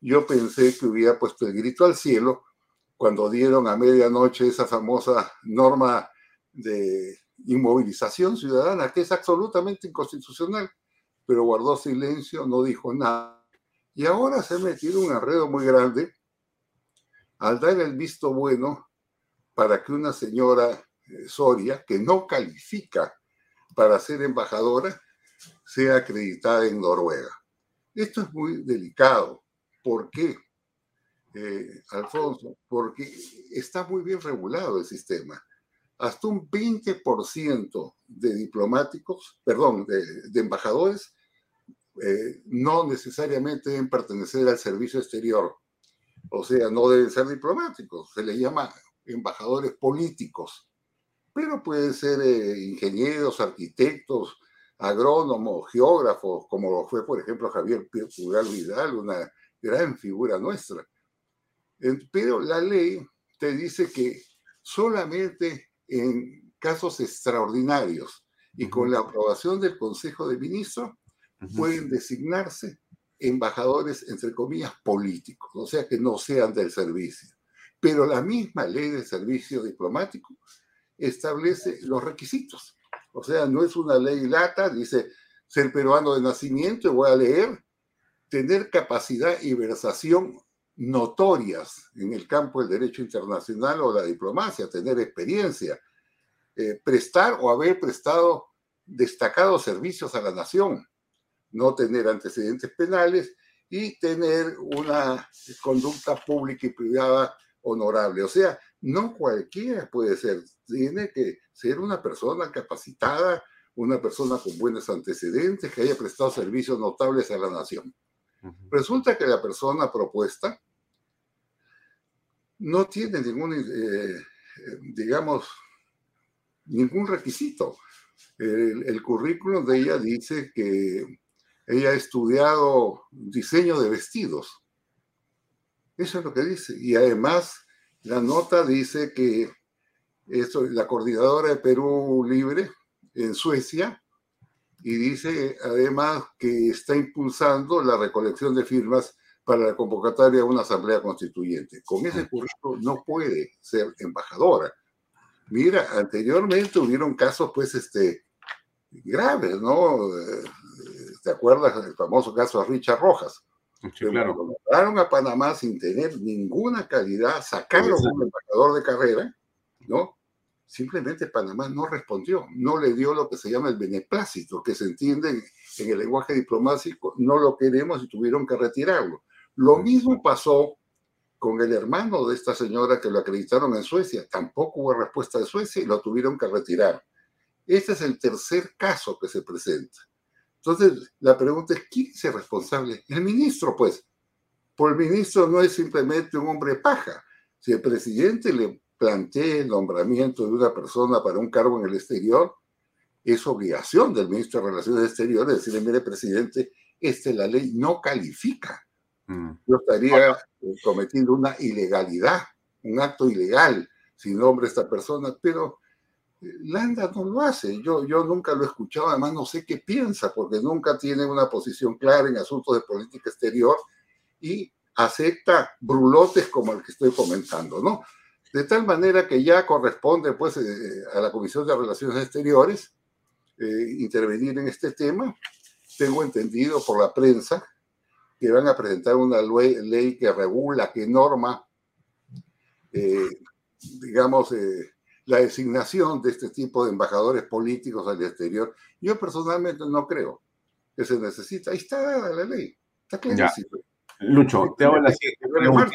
Speaker 8: yo pensé que hubiera puesto el grito al cielo cuando dieron a medianoche esa famosa norma de inmovilización ciudadana, que es absolutamente inconstitucional, pero guardó silencio, no dijo nada. Y ahora se ha metido un arredo muy grande al dar el visto bueno para que una señora eh, Soria, que no califica para ser embajadora, sea acreditada en Noruega. Esto es muy delicado. ¿Por qué, eh, Alfonso? Porque está muy bien regulado el sistema. Hasta un 20% de diplomáticos, perdón, de, embajadores, eh, no necesariamente deben pertenecer al servicio exterior. O sea, no deben ser diplomáticos. Se les llama embajadores políticos. Pero pueden ser eh, ingenieros, arquitectos, agrónomos, geógrafos, como lo fue, por ejemplo, Javier Pugal Vidal, una gran figura nuestra. Pero la ley te dice que solamente en casos extraordinarios y con la aprobación del Consejo de Ministros pueden designarse embajadores, entre comillas, políticos, o sea, que no sean del servicio. Pero la misma ley de servicio diplomático establece los requisitos. O sea, no es una ley lata, dice ser peruano de nacimiento, voy a leer, tener capacidad y versación notorias en el campo del derecho internacional o la diplomacia, tener experiencia, eh, prestar o haber prestado destacados servicios a la nación, no tener antecedentes penales y tener una conducta pública y privada honorable. O sea, no cualquiera puede ser, tiene que ser una persona capacitada, una persona con buenos antecedentes, que haya prestado servicios notables a la nación. Resulta que la persona propuesta no tiene ningún, eh, digamos, ningún requisito. El, el, currículum de ella dice que ella ha estudiado diseño de vestidos. Eso es lo que dice. Y además, la nota dice que esto, la coordinadora de Perú Libre en Suecia y dice además que está impulsando la recolección de firmas para la convocatoria de una asamblea constituyente. Con ese currículum no puede ser embajadora. Mira, anteriormente hubieron casos, pues, este, graves, ¿no? ¿Te acuerdas del famoso caso de Richard Rojas?
Speaker 1: Sí, claro.
Speaker 8: Lo a Panamá sin tener ninguna calidad, sacaron un embajador de carrera, ¿no? Simplemente Panamá no respondió, no le dio lo que se llama el beneplácito, que se entiende en el lenguaje diplomático, no lo queremos y tuvieron que retirarlo. Lo mismo pasó con el hermano de esta señora que lo acreditaron en Suecia. Tampoco hubo respuesta de Suecia y lo tuvieron que retirar. Este es el tercer caso que se presenta. Entonces, la pregunta es, ¿quién es el responsable? El ministro, pues. Por el ministro no es simplemente un hombre paja. Si el presidente le plantea el nombramiento de una persona para un cargo en el exterior, es obligación del ministro de Relaciones Exteriores decirle, mire, presidente, esta la ley no califica Mm. Yo estaría eh, cometiendo una ilegalidad, un acto ilegal, si nombra a esta persona, pero eh, Landa no lo hace. Yo, yo nunca lo he escuchado, además no sé qué piensa, porque nunca tiene una posición clara en asuntos de política exterior y acepta brulotes como el que estoy comentando, ¿no? De tal manera que ya corresponde pues eh, a la Comisión de Relaciones Exteriores intervenir en este tema. Tengo entendido por la prensa que van a presentar una ley, que regula, que norma, eh, digamos, eh, la designación de este tipo de embajadores políticos al exterior. Yo personalmente no creo que se necesita. Ahí está la ley. Está clarísimo.
Speaker 1: Lucho, te hago la siguiente pregunta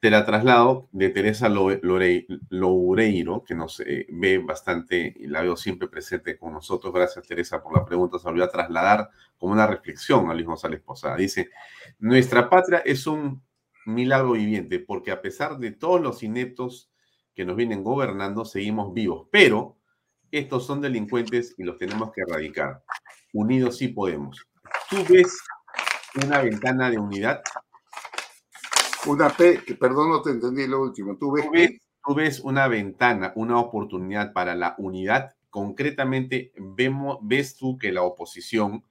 Speaker 1: te la traslado de Teresa Loureiro, que nos eh, ve bastante y la veo siempre presente con nosotros. Gracias, Teresa, por la pregunta. Se volvió a trasladar como una reflexión a Luis González Posada. Dice, nuestra patria es un milagro viviente porque a pesar de todos los ineptos que nos vienen gobernando, seguimos vivos. Pero estos son delincuentes y los tenemos que erradicar. Unidos sí podemos. ¿Tú ves una ventana de unidad
Speaker 8: una P, que perdón, no te entendí lo último. ¿Tú
Speaker 1: ves, una ventana, una oportunidad para la unidad. Concretamente, vemos, ves tú que la oposición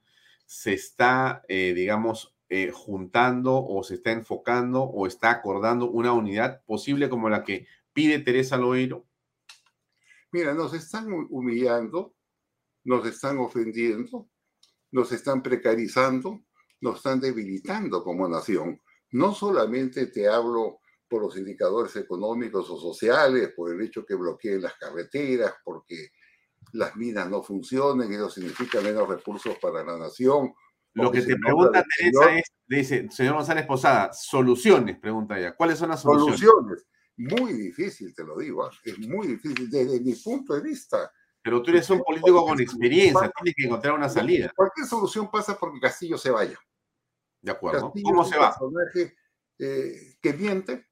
Speaker 1: se está, eh, digamos, eh, juntando o se está enfocando o está acordando una unidad posible como la que pide Teresa Loeiro?
Speaker 8: Mira, nos están humillando, nos están ofendiendo, nos están precarizando, nos están debilitando como nación. No solamente te hablo por los indicadores económicos o sociales, por el hecho que bloqueen las carreteras, porque las minas no funcionen, eso significa menos recursos para la nación.
Speaker 1: Lo que te pregunta Teresa es, dice, señor González Posada, soluciones, pregunta ella. ¿Cuáles son las soluciones?
Speaker 8: Soluciones. Muy difícil, te lo digo, ¿ah? es muy difícil desde mi punto de vista.
Speaker 1: Pero tú eres un político con experiencia, tienes que encontrar una salida.
Speaker 8: Cualquier solución pasa porque Castillo se vaya.
Speaker 1: De acuerdo. ¿Cómo se va?
Speaker 8: personaje eh, que miente,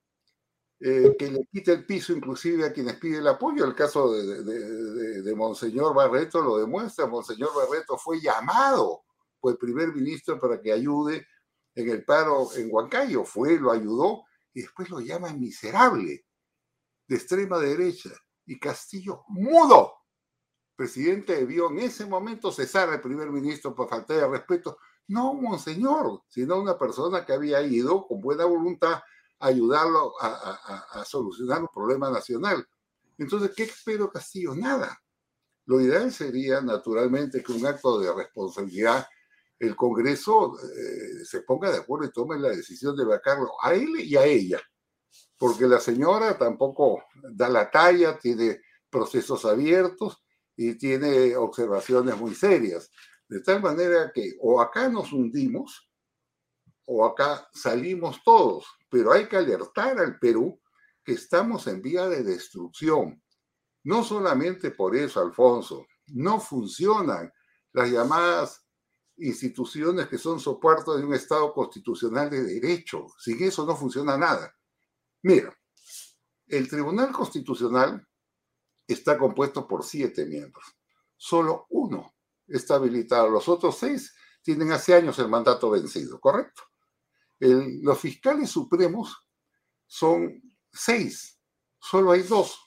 Speaker 8: eh, que le quita el piso inclusive a quienes piden el apoyo. El caso de, de, de, Monseñor Barreto lo demuestra. Monseñor Barreto fue llamado por el primer ministro para que ayude en el paro en Huancayo. Fue, lo ayudó y después lo llaman miserable, de extrema derecha. Y Castillo, mudo. presidente debió en ese momento cesar al primer ministro por falta de respeto. No, monseñor, sino una persona que había ido con buena voluntad a ayudarlo a, solucionar un problema nacional. Entonces, ¿qué espero Castillo? Nada. Lo ideal sería, naturalmente, que un acto de responsabilidad el Congreso eh, se ponga de acuerdo y tome la decisión de vacarlo a él y a ella, porque la señora tampoco da la talla, tiene procesos abiertos y tiene observaciones muy serias, de tal manera que o acá nos hundimos o acá salimos todos, pero hay que alertar al Perú que estamos en vía de destrucción. No solamente por eso, Alfonso, no funcionan las llamadas instituciones que son soporte de un Estado constitucional de derecho. Sin eso no funciona nada. Mira, el Tribunal Constitucional está compuesto por siete miembros. Solo uno está habilitado. Los otros seis tienen hace años el mandato vencido, ¿correcto? Los fiscales supremos son seis. Solo hay dos.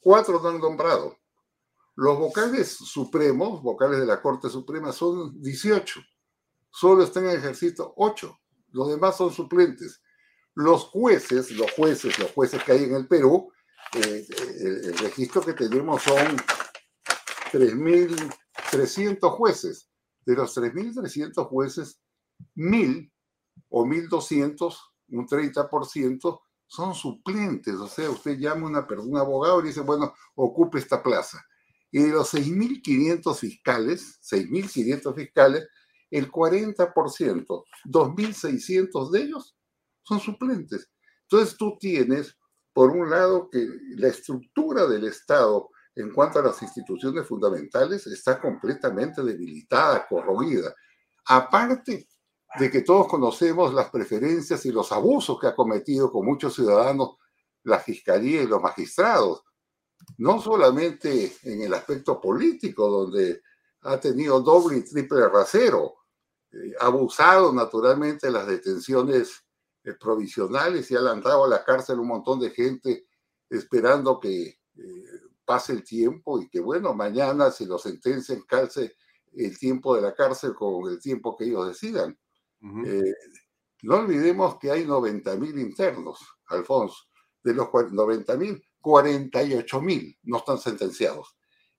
Speaker 8: Cuatro no han nombrado. Los vocales supremos, vocales de la Corte Suprema, son 18. Solo están en ejercicio 8. Los demás son suplentes. Los jueces, los jueces, los jueces que hay en el Perú, eh, el, el, registro que tenemos son 3.300 jueces. De los 3.300 jueces, 1.000 o 1.200, un 30%, son suplentes. O sea, usted llama a una persona, un abogado y dice, bueno, ocupe esta plaza y de los 6.500 fiscales, 6.500 fiscales, el 40%, 2.600 de ellos son suplentes. Entonces tú tienes, por un lado, que la estructura del Estado en cuanto a las instituciones fundamentales está completamente debilitada, corroída. Aparte de que todos conocemos las preferencias y los abusos que ha cometido con muchos ciudadanos la Fiscalía y los magistrados no solamente en el aspecto político, donde ha tenido doble y triple rasero, eh, abusado naturalmente de las detenciones eh, provisionales y ha lanzado a la cárcel un montón de gente esperando que eh, pase el tiempo y que, bueno, mañana si lo sentencian, calce el tiempo de la cárcel con el tiempo que ellos decidan. Uh -huh. no olvidemos que hay 90 mil internos, Alfonso. De los 90 mil, 48 mil no están sentenciados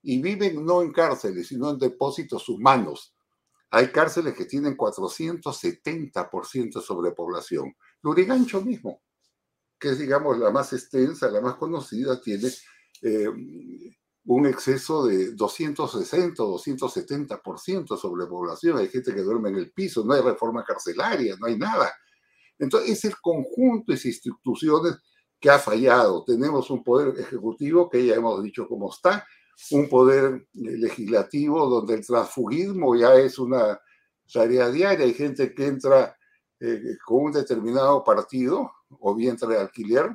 Speaker 8: y viven no en cárceles, sino en depósitos humanos. Hay cárceles que tienen 470% de sobrepoblación. Lurigancho mismo, que es, digamos, la más extensa, la más conocida, tiene eh, un exceso de 260 o 270% de sobrepoblación. Hay gente que duerme en el piso, no hay reforma carcelaria, no hay nada. Entonces, es el conjunto de instituciones que ha fallado. Tenemos un poder ejecutivo que ya hemos dicho cómo está, un poder legislativo donde el transfugismo ya es una tarea diaria. Hay gente que entra eh, con un determinado partido o bien trae alquiler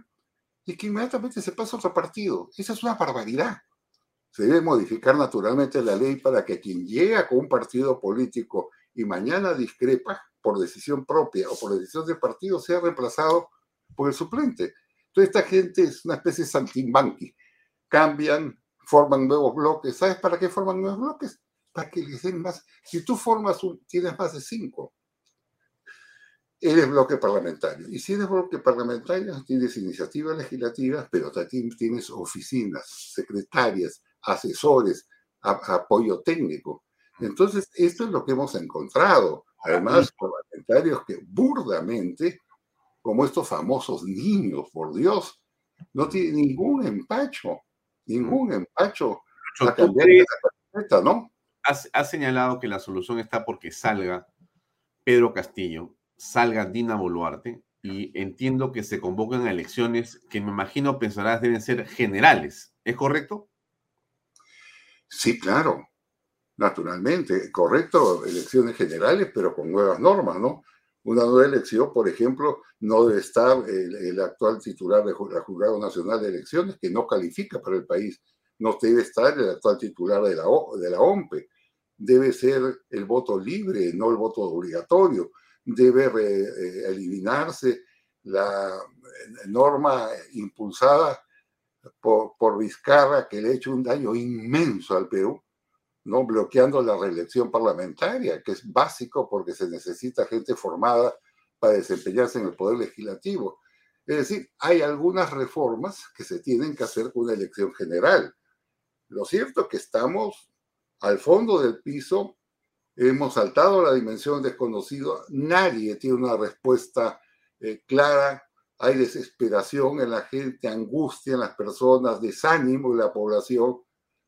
Speaker 8: y que inmediatamente se pasa a otro partido. Esa es una barbaridad. Se debe modificar naturalmente la ley para que quien llega con un partido político y mañana discrepa por decisión propia o por decisión del partido sea reemplazado por el suplente. Toda esta gente es una especie de saltimbanqui. Cambian, forman nuevos bloques. ¿Sabes para qué forman nuevos bloques? Para que les den más. Si tú formas un, tienes más de cinco, eres bloque parlamentario. Y si eres bloque parlamentario, tienes iniciativas legislativas, pero también tienes oficinas, secretarias, asesores, a, apoyo técnico. Entonces, esto es lo que hemos encontrado. Además, parlamentarios que burdamente como estos famosos niños, por Dios. No tiene ningún empacho, ningún empacho a cambiar esta ¿no?
Speaker 1: Has, señalado que la solución está porque salga Pedro Castillo, salga Dina Boluarte, y entiendo que se convocan a elecciones que me imagino pensarás deben ser generales. ¿Es correcto?
Speaker 8: Sí, claro. Naturalmente, correcto, elecciones generales, pero con nuevas normas, ¿no? Una nueva elección, por ejemplo, no debe estar el, actual titular del Juzgado Nacional de Elecciones, que no califica para el país. No debe estar el actual titular de la, de la OMPE. Debe ser el voto libre, no el voto obligatorio. Debe eh, eliminarse la eh, norma impulsada por, por Vizcarra, que le ha hecho un daño inmenso al Perú, ¿no? bloqueando la reelección parlamentaria, que es básico porque se necesita gente formada para desempeñarse en el poder legislativo. Es decir, hay algunas reformas que se tienen que hacer con una elección general. Lo cierto es que estamos al fondo del piso, hemos saltado la dimensión desconocido, nadie tiene una respuesta eh, clara, hay desesperación en la gente, angustia en las personas, desánimo en la población.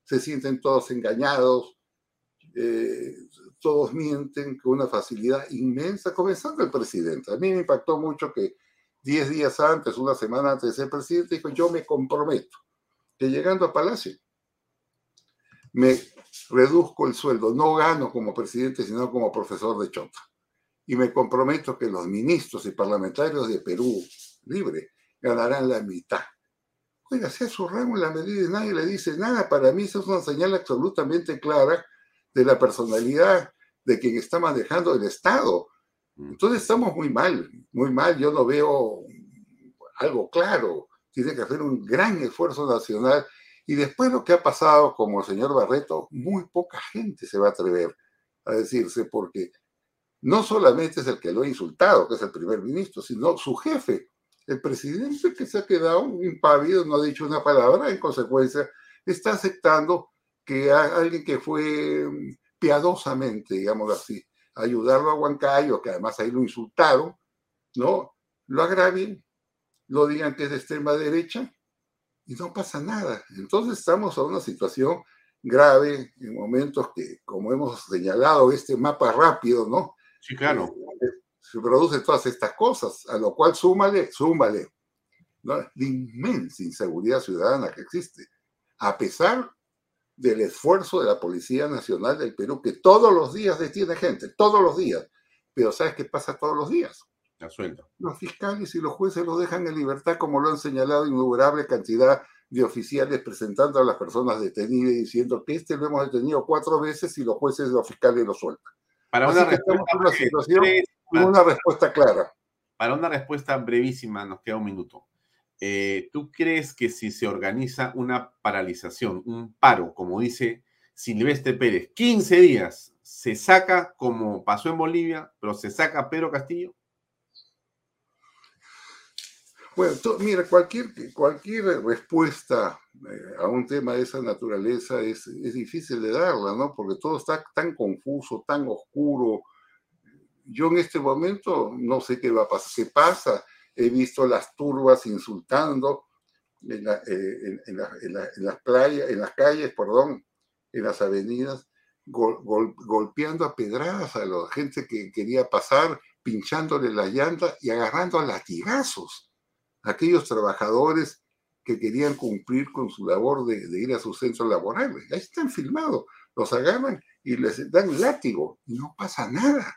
Speaker 8: Se sienten todos engañados, eh, todos mienten con una facilidad inmensa, comenzando el presidente. A mí me impactó mucho que diez días antes, una semana antes de ser presidente, dijo, yo me comprometo que llegando a Palacio me reduzco el sueldo, no gano como presidente, sino como profesor de Chota. Y me comprometo que los ministros y parlamentarios de Perú Libre ganarán la mitad Oiga, sea su rango en la medida y nadie le dice nada. Para mí eso es una señal absolutamente clara de la personalidad de quien está manejando el Estado. Mm. Entonces estamos muy mal, muy mal. Yo no veo algo claro. Tiene que hacer un gran esfuerzo nacional. Y después lo que ha pasado, como el señor Barreto, muy poca gente se va a atrever a decirse, porque no solamente es el que lo ha insultado, que es el primer ministro, sino su jefe, el presidente que se ha quedado impávido, no ha dicho una palabra, en consecuencia, está aceptando que alguien que fue mm, piadosamente, digamos así, ayudarlo a Huancayo, que además ahí lo insultaron, ¿no? Lo agravien, lo digan que es de extrema derecha y no pasa nada. Entonces estamos a una situación grave en momentos que, como hemos señalado, este mapa rápido, ¿no?
Speaker 1: Sí, claro.
Speaker 8: Eh, se producen todas estas cosas, a lo cual súmale, súmale, la inmensa inseguridad ciudadana que existe, a pesar del esfuerzo de la Policía Nacional del Perú, que todos los días detiene gente, todos los días. Pero ¿sabes qué pasa todos los días?
Speaker 1: La suelta.
Speaker 8: Los fiscales y los jueces los dejan en libertad, como lo han señalado innumerable cantidad de oficiales presentando a las personas detenidas y diciendo que este lo hemos detenido cuatro veces y los jueces y los fiscales lo sueltan.
Speaker 1: Para una,
Speaker 8: una situación una respuesta clara.
Speaker 1: Para una respuesta brevísima, nos queda un minuto. Eh, ¿Tú crees que si se organiza una paralización, un paro, como dice Silvestre Pérez, 15 días, se saca como pasó en Bolivia, pero se saca Pedro Castillo?
Speaker 8: Bueno, mira, cualquier, cualquier respuesta eh, a un tema de esa naturaleza es, es, difícil de darla, ¿no? Porque todo está tan confuso, tan oscuro, yo en este momento no sé qué va a pasar, qué pasa. He visto las turbas insultando en, eh, las playas, en las calles, perdón, en las avenidas, golpeando a pedradas a la gente que quería pasar, pinchándole las llantas y agarrando a latigazos aquellos trabajadores que querían cumplir con su labor de, de ir a sus centros laborales. Ahí están filmados, los agarran y les dan látigo y no pasa nada.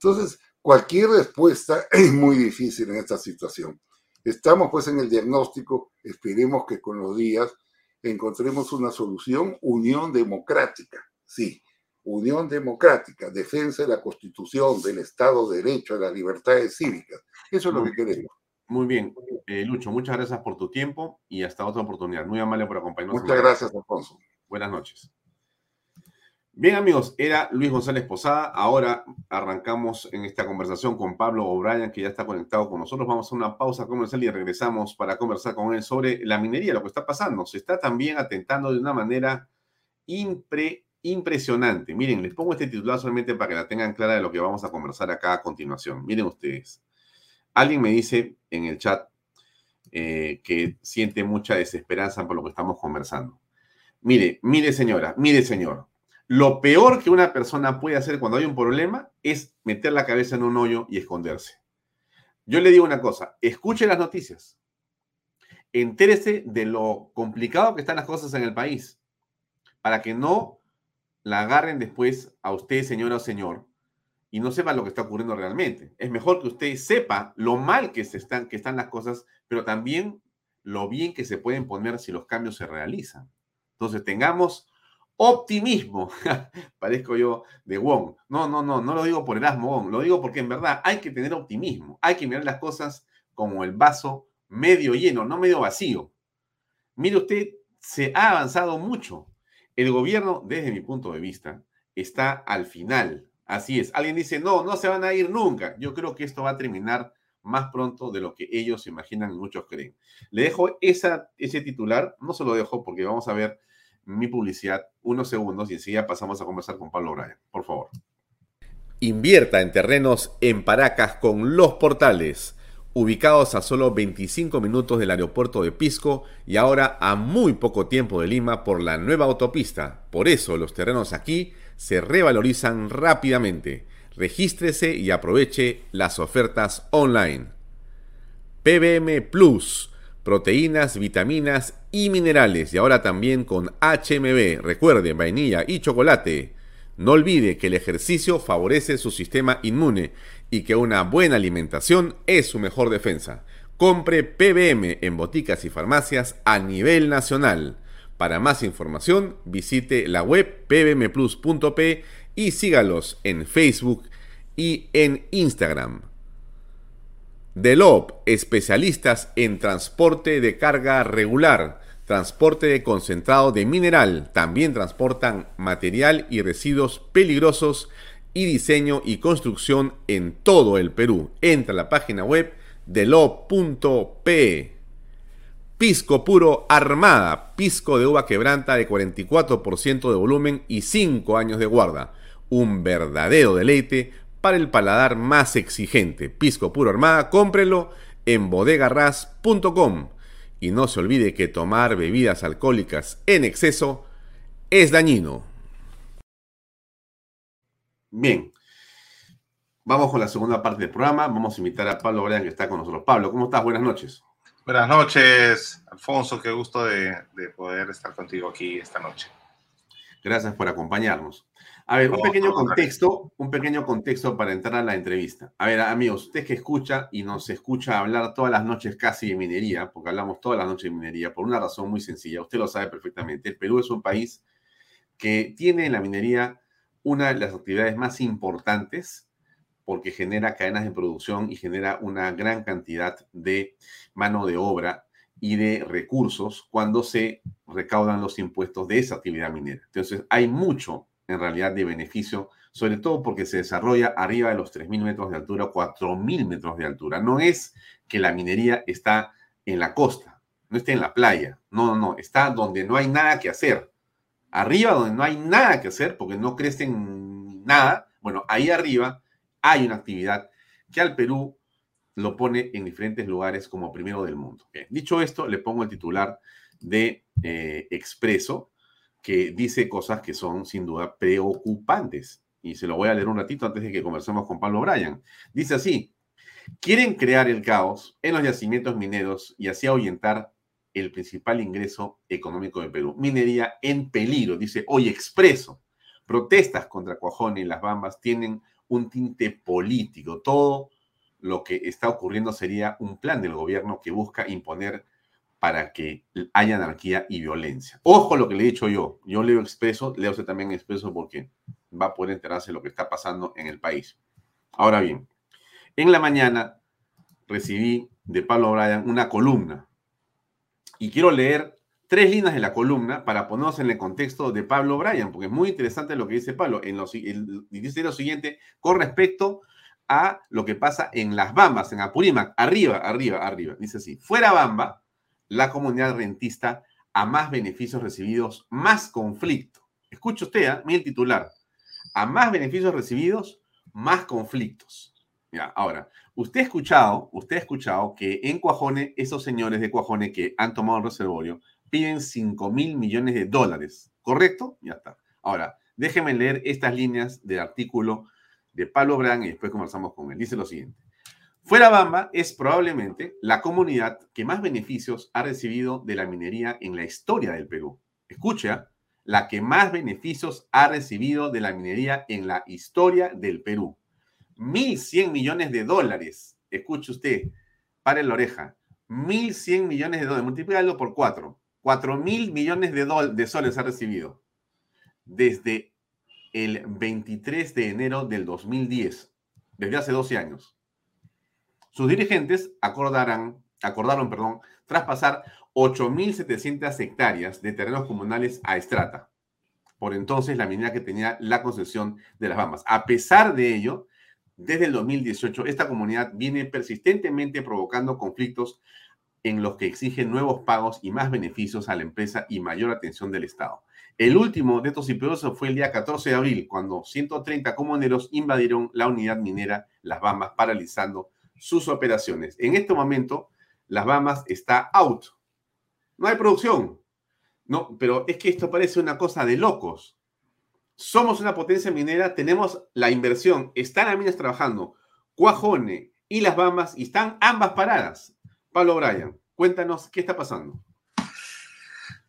Speaker 8: Entonces, cualquier respuesta es muy difícil en esta situación. Estamos pues en el diagnóstico, esperemos que con los días encontremos una solución, unión democrática, sí, unión democrática, defensa de la constitución, del Estado de Derecho, de las libertades cívicas. Eso es lo que queremos.
Speaker 1: Muy bien, eh, Lucho, muchas gracias por tu tiempo y hasta otra oportunidad. Muy amable por acompañarnos.
Speaker 8: Muchas gracias, Alfonso.
Speaker 1: Buenas noches. Bien amigos, era Luis González Posada. Ahora arrancamos en esta conversación con Pablo O'Brien, que ya está conectado con nosotros. Vamos a una pausa comercial y regresamos para conversar con él sobre la minería, lo que está pasando. Se está también atentando de una manera impresionante. Miren, les pongo este titular solamente para que la tengan clara de lo que vamos a conversar acá a continuación. Miren ustedes. Alguien me dice en el chat eh, que siente mucha desesperanza por lo que estamos conversando. Mire, mire señora, mire señor, lo peor que una persona puede hacer cuando hay un problema es meter la cabeza en un hoyo y esconderse. Yo le digo una cosa, escuche las noticias, entérese de lo complicado que están las cosas en el país, para que no la agarren después a usted, señora o señor, y no sepa lo que está ocurriendo realmente. Es mejor que usted sepa lo mal que, se están, que están las cosas, pero también lo bien que se pueden poner si los cambios se realizan. Entonces, tengamos optimismo. Parezco yo de Wong. No, no, no, no lo digo por Erasmo Wong, lo digo porque en verdad hay que tener optimismo, hay que mirar las cosas como el vaso medio lleno, no medio vacío. Mire usted, se ha avanzado mucho. El gobierno, desde mi punto de vista, está al final Así es. Alguien dice, no, no se van a ir nunca. Yo creo que esto va a terminar más pronto de lo que ellos imaginan y muchos creen. Le dejo esa, ese titular, no se lo dejo porque vamos a ver mi publicidad unos segundos y enseguida pasamos a conversar con Pablo Bryan. Por favor.
Speaker 9: Invierta en terrenos en Paracas con los portales, ubicados a solo 25 minutos del aeropuerto de Pisco y ahora a muy poco tiempo de Lima por la nueva autopista. Por eso los terrenos aquí se revalorizan rápidamente. Regístrese y aproveche las ofertas online. PBM Plus, proteínas, vitaminas y minerales y ahora también con HMB, recuerde, vainilla y chocolate. No olvide que el ejercicio favorece su sistema inmune y que una buena alimentación es su mejor defensa. Compre PBM en boticas y farmacias a nivel nacional. Para más información, visite la web pbmplus.p y sígalos en Facebook y en Instagram. Delop, especialistas en transporte de carga regular, transporte de concentrado de mineral, también transportan material y residuos peligrosos y diseño y construcción en todo el Perú. Entra a la página web delop.p. Pisco puro Armada, pisco de uva quebranta de 44% de volumen y 5 años de guarda. Un verdadero deleite para el paladar más exigente. Pisco puro Armada, cómprelo en bodegarras.com. Y no se olvide que tomar bebidas alcohólicas en exceso es dañino.
Speaker 1: Bien, vamos con la segunda parte del programa. Vamos a invitar a Pablo Bryan que está con nosotros. Pablo, ¿cómo estás? Buenas noches.
Speaker 10: Buenas noches, Alfonso. Qué gusto de, poder estar contigo aquí esta noche.
Speaker 1: Gracias por acompañarnos. A ver, un pequeño contexto, un pequeño contexto para entrar a la entrevista. A ver, amigos, usted que escucha y nos escucha hablar todas las noches casi de minería, porque hablamos todas las noches de minería, por una razón muy sencilla, usted lo sabe perfectamente. El Perú es un país que tiene en la minería una de las actividades más importantes porque genera cadenas de producción y genera una gran cantidad de mano de obra y de recursos cuando se recaudan los impuestos de esa actividad minera. Entonces, hay mucho en realidad de beneficio, sobre todo porque se desarrolla arriba de los 3.000 metros de altura, 4.000 metros de altura. No es que la minería está en la costa, no está en la playa, no, no, no, está donde no hay nada que hacer. Arriba donde no hay nada que hacer porque no crecen nada, bueno, ahí arriba hay una actividad que al Perú lo pone en diferentes lugares como primero del mundo. Dicho esto, le pongo el titular de eh, Expreso, que dice cosas que son sin duda preocupantes. Y se lo voy a leer un ratito antes de que conversemos con Pablo Bryan. Dice así, quieren crear el caos en los yacimientos mineros y así ahuyentar el principal ingreso económico de Perú. Minería en peligro, dice hoy Expreso. Protestas contra Cuajón y las Bambas tienen un tinte político. Todo lo que está ocurriendo sería un plan del gobierno que busca imponer para que haya anarquía y violencia. Ojo lo que le he dicho yo. Yo leo expreso, leo usted también expreso porque va a poder enterarse de lo que está pasando en el país. Ahora bien, en la mañana recibí de Pablo Bryan una columna y quiero leer tres líneas de la columna para ponernos en el contexto de Pablo Bryan, porque es muy interesante lo que dice Pablo. En dice lo siguiente con respecto a lo que pasa en las Bambas, en Apurímac, arriba, arriba, arriba. Dice así, fuera Bamba, la comunidad rentista a más beneficios recibidos, más conflicto. Escucha usted, ¿eh? el titular. A más beneficios recibidos, más conflictos. Ya, ahora, usted ha escuchado, usted ha escuchado que en Cuajone, esos señores de Cuajone que han tomado el reservorio piden 5 mil millones de dólares, ¿correcto? Ya está. Ahora, déjenme leer estas líneas del artículo de Pablo Brand y después conversamos con él. Dice lo siguiente. Fuera Bamba es probablemente la comunidad que más beneficios ha recibido de la minería en la historia del Perú. Escucha, la que más beneficios ha recibido de la minería en la historia del Perú. 1.100 millones de dólares. Escuche usted, pare la oreja. 1.100 millones de dólares, multiplícalo por 4. 4.000 millones de, de soles ha recibido desde el 23 de enero del 2010, desde hace 12 años. Sus dirigentes acordarán, acordaron perdón, traspasar 8.700 hectáreas de terrenos comunales a Estrata. Por entonces, la minera que tenía la concesión de las Bahamas. A pesar de ello, desde el 2018, esta comunidad viene persistentemente provocando conflictos en los que exigen nuevos pagos y más beneficios a la empresa y mayor atención del Estado. El último de estos imperios fue el día 14 de abril, cuando 130 comuneros invadieron la unidad minera Las Bahamas, paralizando sus operaciones. En este momento, Las Bahamas está out. No hay producción. No, pero es que esto parece una cosa de locos. Somos una potencia minera, tenemos la inversión, están las minas trabajando, Cuajone y Las Bahamas, y están ambas paradas. Pablo Bryan, cuéntanos qué está pasando.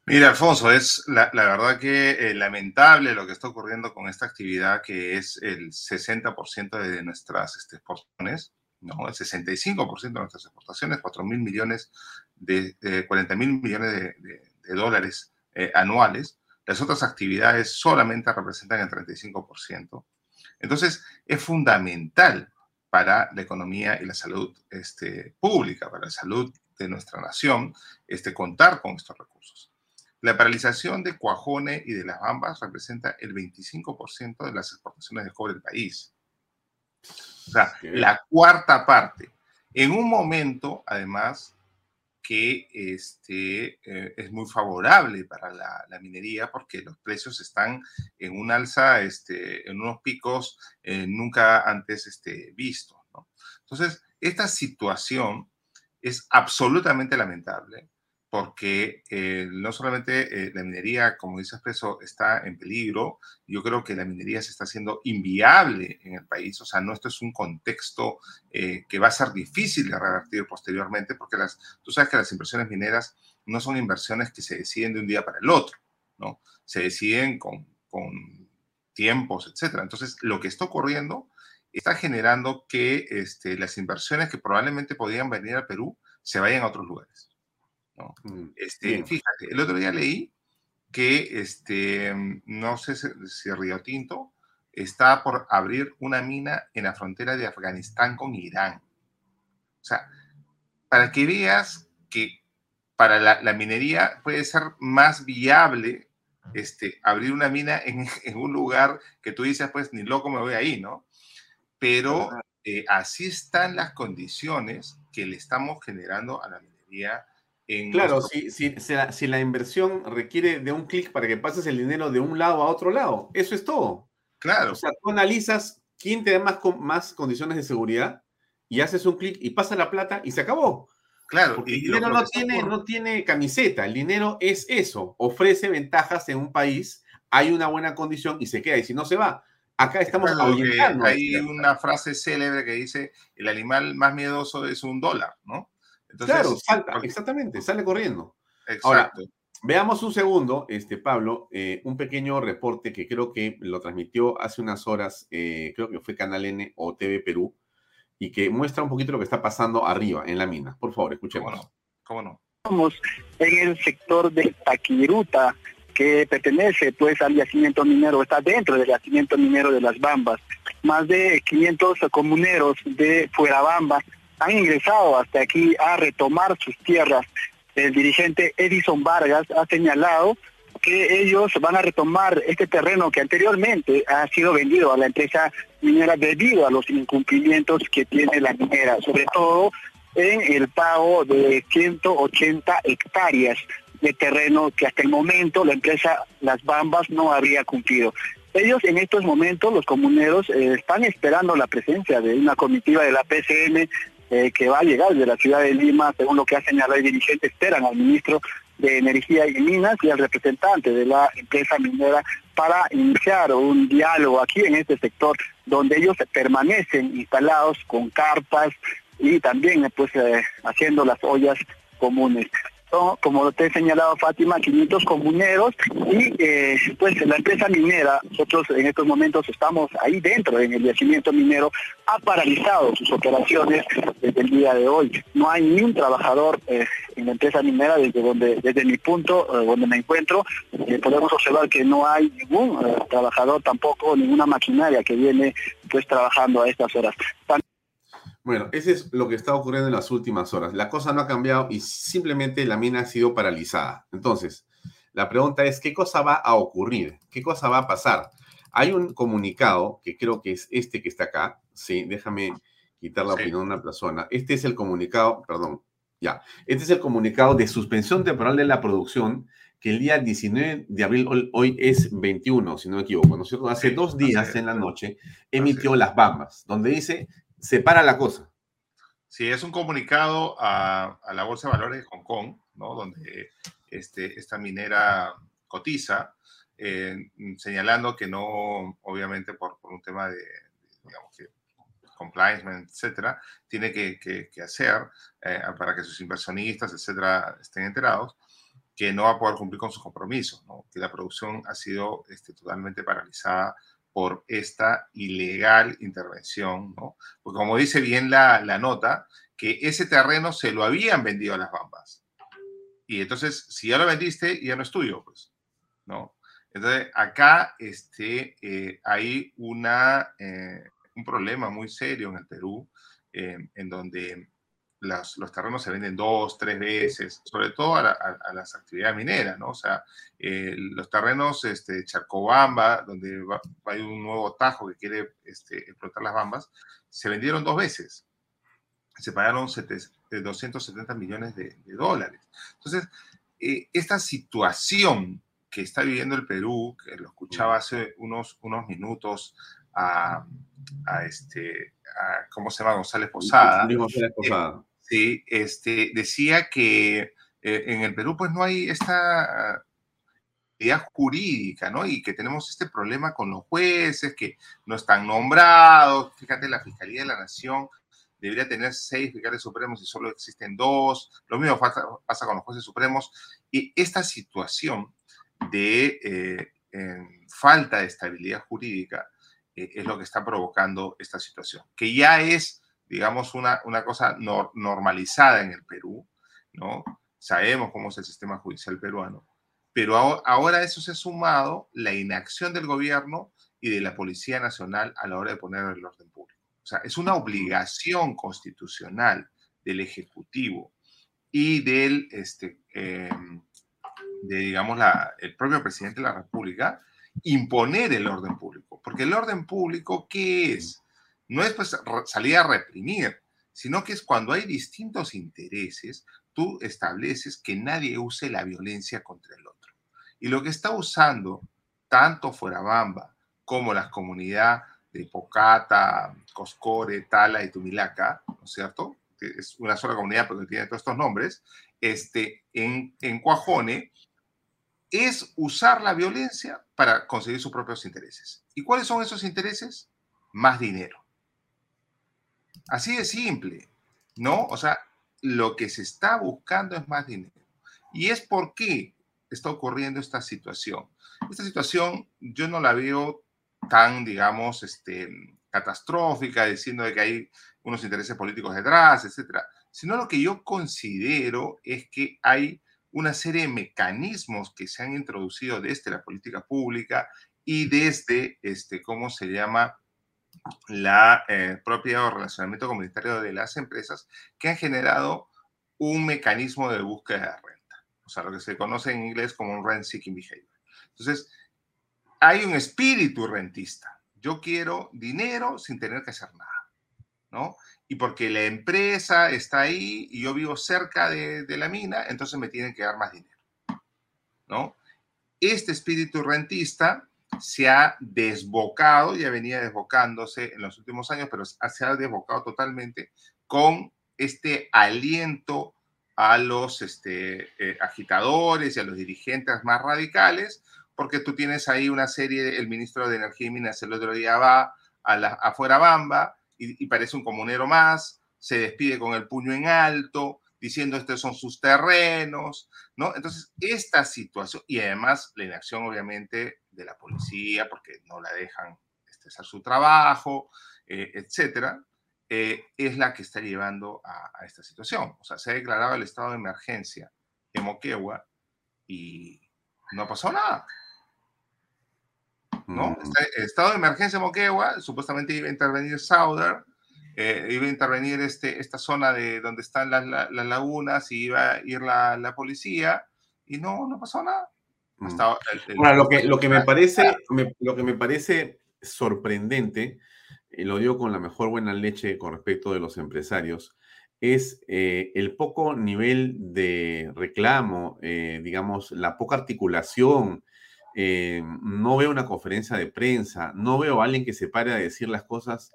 Speaker 10: Mira, Alfonso, es la, verdad que eh, lamentable lo que está ocurriendo con esta actividad que es el 60% de nuestras este, exportaciones, ¿no? El 65% de nuestras exportaciones, 4 mil millones de, 40 mil millones de, dólares eh, anuales. Las otras actividades solamente representan el 35%. Entonces, es fundamental para la economía y la salud este, pública, para la salud de nuestra nación, este, contar con estos recursos. La paralización de Cuajone y de las Bambas representa el 25% de las exportaciones de cobre del país. O sea, la cuarta parte. En un momento, además, que este, eh, es muy favorable para la, minería porque los precios están en un alza, este, en unos picos eh, nunca antes este, vistos. Entonces, esta situación es absolutamente lamentable porque eh, no solamente eh, la minería, como dice Expreso, está en peligro, yo creo que la minería se está haciendo inviable en el país, o sea, no esto es un contexto eh, que va a ser difícil de revertir posteriormente, porque las, tú sabes que las inversiones mineras no son inversiones que se deciden de un día para el otro, ¿no? Se deciden con, con tiempos, etcétera. Entonces, lo que está ocurriendo está generando que este, las inversiones que probablemente podían venir al Perú se vayan a otros lugares. ¿No? Mm, este, fíjate, el otro día leí que, este, no sé si, Río Tinto está por abrir una mina en la frontera de Afganistán con Irán. O sea, para que veas que para la, minería puede ser más viable este, abrir una mina en, en, un lugar que tú dices, pues ni loco me voy ahí, ¿no? Pero eh, así están las condiciones que le estamos generando a la minería
Speaker 1: claro, si, si, si, la, inversión requiere de un clic para que pases el dinero de un lado a otro lado, eso es todo.
Speaker 10: Claro.
Speaker 1: O sea, tú analizas quién te da más, más condiciones de seguridad y haces un clic y pasa la plata y se acabó.
Speaker 10: Claro.
Speaker 1: el dinero no, tiene, no tiene camiseta, el dinero es eso, ofrece ventajas en un país, hay una buena condición y se queda, y si no se va. Acá estamos
Speaker 10: Hay una frase célebre que dice, el animal más miedoso es un dólar, ¿no?
Speaker 1: Claro, salta, exactamente, sale corriendo. Ahora, veamos un segundo, este, Pablo, eh, un pequeño reporte que creo que lo transmitió hace unas horas, eh, creo que fue Canal N o TV Perú, y que muestra un poquito lo que está pasando arriba, en la mina. Por favor, escuchemos.
Speaker 10: ¿Cómo no?
Speaker 11: Estamos en el sector de Taquiruta, que pertenece pues al yacimiento minero, está dentro del yacimiento minero de Las Bambas. Más de 500 comuneros de Fuerabamba han ingresado hasta aquí a retomar sus tierras. El dirigente Edison Vargas ha señalado que ellos van a retomar este terreno que anteriormente ha sido vendido a la empresa minera debido a los incumplimientos que tiene la minera, sobre todo en el pago de 180 hectáreas de terreno que hasta el momento la empresa Las Bambas no había cumplido. Ellos en estos momentos, los comuneros, eh, están esperando la presencia de una comitiva de la PCM eh, que va a llegar de la ciudad de Lima, según lo que ha señalado el dirigente, esperan al ministro de Energía y Minas y al representante de la empresa minera para iniciar un diálogo aquí en este sector donde ellos permanecen instalados con carpas y también pues eh, haciendo las ollas comunes como te he señalado Fátima, 500 comuneros y eh, pues la empresa minera, nosotros en estos momentos estamos ahí dentro en el yacimiento minero, ha paralizado sus operaciones desde el día de hoy. No hay ni un trabajador eh, en la empresa minera desde donde desde mi punto eh, donde me encuentro podemos observar que no hay ningún trabajador tampoco ninguna maquinaria que viene pues trabajando a estas horas
Speaker 1: bueno, ese es lo que está ocurriendo en las últimas horas. La cosa no ha cambiado y simplemente la mina ha sido paralizada. Entonces, la pregunta es, ¿qué cosa va a ocurrir? ¿Qué cosa va a pasar? Hay un comunicado, que creo que es este que está acá. Sí, déjame quitar la opinión de una persona. Este es el comunicado, perdón, ya. Este es el comunicado de suspensión temporal de la producción que el día 19 de abril, hoy es 21, si no me equivoco, ¿no es cierto? Hace dos días en la noche emitió las Bambas, donde dice separa la cosa.
Speaker 10: Sí, es un comunicado a, la Bolsa de Valores de Hong Kong, ¿no? donde este, esta minera cotiza, eh, señalando que no, obviamente por, un tema de, digamos, que compliance, etcétera, tiene que, hacer eh, para que sus inversionistas, etcétera, estén enterados, que no va a poder cumplir con sus compromisos, que la producción ha sido este, totalmente paralizada por esta ilegal intervención, ¿no? Porque como dice bien la, nota, que ese terreno se lo habían vendido a las bambas. Y entonces, si ya lo vendiste, ya no es tuyo, pues, ¿no? Entonces, acá este, eh, hay una, eh, un problema muy serio en el Perú, eh, en donde los terrenos se venden dos, tres veces, sobre todo a, las actividades mineras, ¿no? O sea, eh, los terrenos este, Charcobamba, donde hay un nuevo tajo que quiere este, explotar las bambas, se vendieron dos veces. Se pagaron 270 millones de, dólares. Entonces, eh, esta situación que está viviendo el Perú, que lo escuchaba hace unos, unos minutos a, este, ¿cómo se llama? González Posada. González Posada. Sí, este, decía que eh, en el Perú pues no hay esta idea jurídica, ¿no? Y que tenemos este problema con los jueces que no están nombrados. Fíjate, la Fiscalía de la Nación debería tener seis fiscales supremos y solo existen dos. Lo mismo pasa, con los jueces supremos. Y esta situación de eh, falta de estabilidad jurídica eh, es lo que está provocando esta situación, que ya es digamos, una, una cosa normalizada en el Perú, ¿no? Sabemos cómo es el sistema judicial peruano, pero ahora eso se ha sumado la inacción del gobierno y de la Policía Nacional a la hora de poner el orden público. O sea, es una obligación constitucional del Ejecutivo y del, este, em, de, digamos, la, el propio presidente de la República imponer el orden público. Porque el orden público, ¿qué es? no es pues salir a reprimir, sino que es cuando hay distintos intereses, tú estableces que nadie use la violencia contra el otro. Y lo que está usando tanto Fuerabamba como las comunidades de Pocata, Coscore, Tala y Tumilaca, ¿no es cierto? Es una sola comunidad porque tiene todos estos nombres, este, en, en Cuajone, es usar la violencia para conseguir sus propios intereses. ¿Y cuáles son esos intereses? Más dinero. Así de simple, ¿no? O sea, lo que se está buscando es más dinero. Y es por qué está ocurriendo esta situación. Esta situación yo no la veo tan, digamos, este, catastrófica, diciendo de que hay unos intereses políticos detrás, etcétera, sino lo que yo considero es que hay una serie de mecanismos que se han introducido desde la política pública y desde, este, ¿cómo se llama? la eh, propia relacionamiento comunitario de las empresas que han generado un mecanismo de búsqueda de renta, o sea, lo que se conoce en inglés como un rent seeking behavior. Entonces, hay un espíritu rentista. Yo quiero dinero sin tener que hacer nada, ¿no? Y porque la empresa está ahí y yo vivo cerca de, de la mina, entonces me tienen que dar más dinero, ¿no? Este espíritu rentista se ha desbocado, ya venía desbocándose en los últimos años, pero se ha desbocado totalmente con este aliento a los este, eh, agitadores y a los dirigentes más radicales, porque tú tienes ahí una serie, el ministro de Energía y Minas el otro día va a la, afuera Bamba y, parece un comunero más, se despide con el puño en alto, diciendo estos son sus terrenos, ¿no? Entonces, esta situación, y además la inacción obviamente de la policía, porque no la dejan este, hacer su trabajo, eh, etcétera, eh, es la que está llevando a, esta situación. O sea, se ha declarado el estado de emergencia en Moquegua y no ha pasado nada. ¿No?
Speaker 1: Mm.
Speaker 10: el estado de emergencia en Moquegua, supuestamente iba a intervenir Sauder, eh, iba a intervenir este, esta zona de donde están las, las, lagunas y iba a ir la, la, policía y no, no pasó nada.
Speaker 1: Mm. el, el, lo que, lo que me parece, me, lo que me parece sorprendente y lo digo con la mejor buena leche con respecto de los empresarios, es eh, el poco nivel de reclamo, eh, digamos, la poca articulación. Eh, no veo una conferencia de prensa, no veo a alguien que se pare a decir las cosas,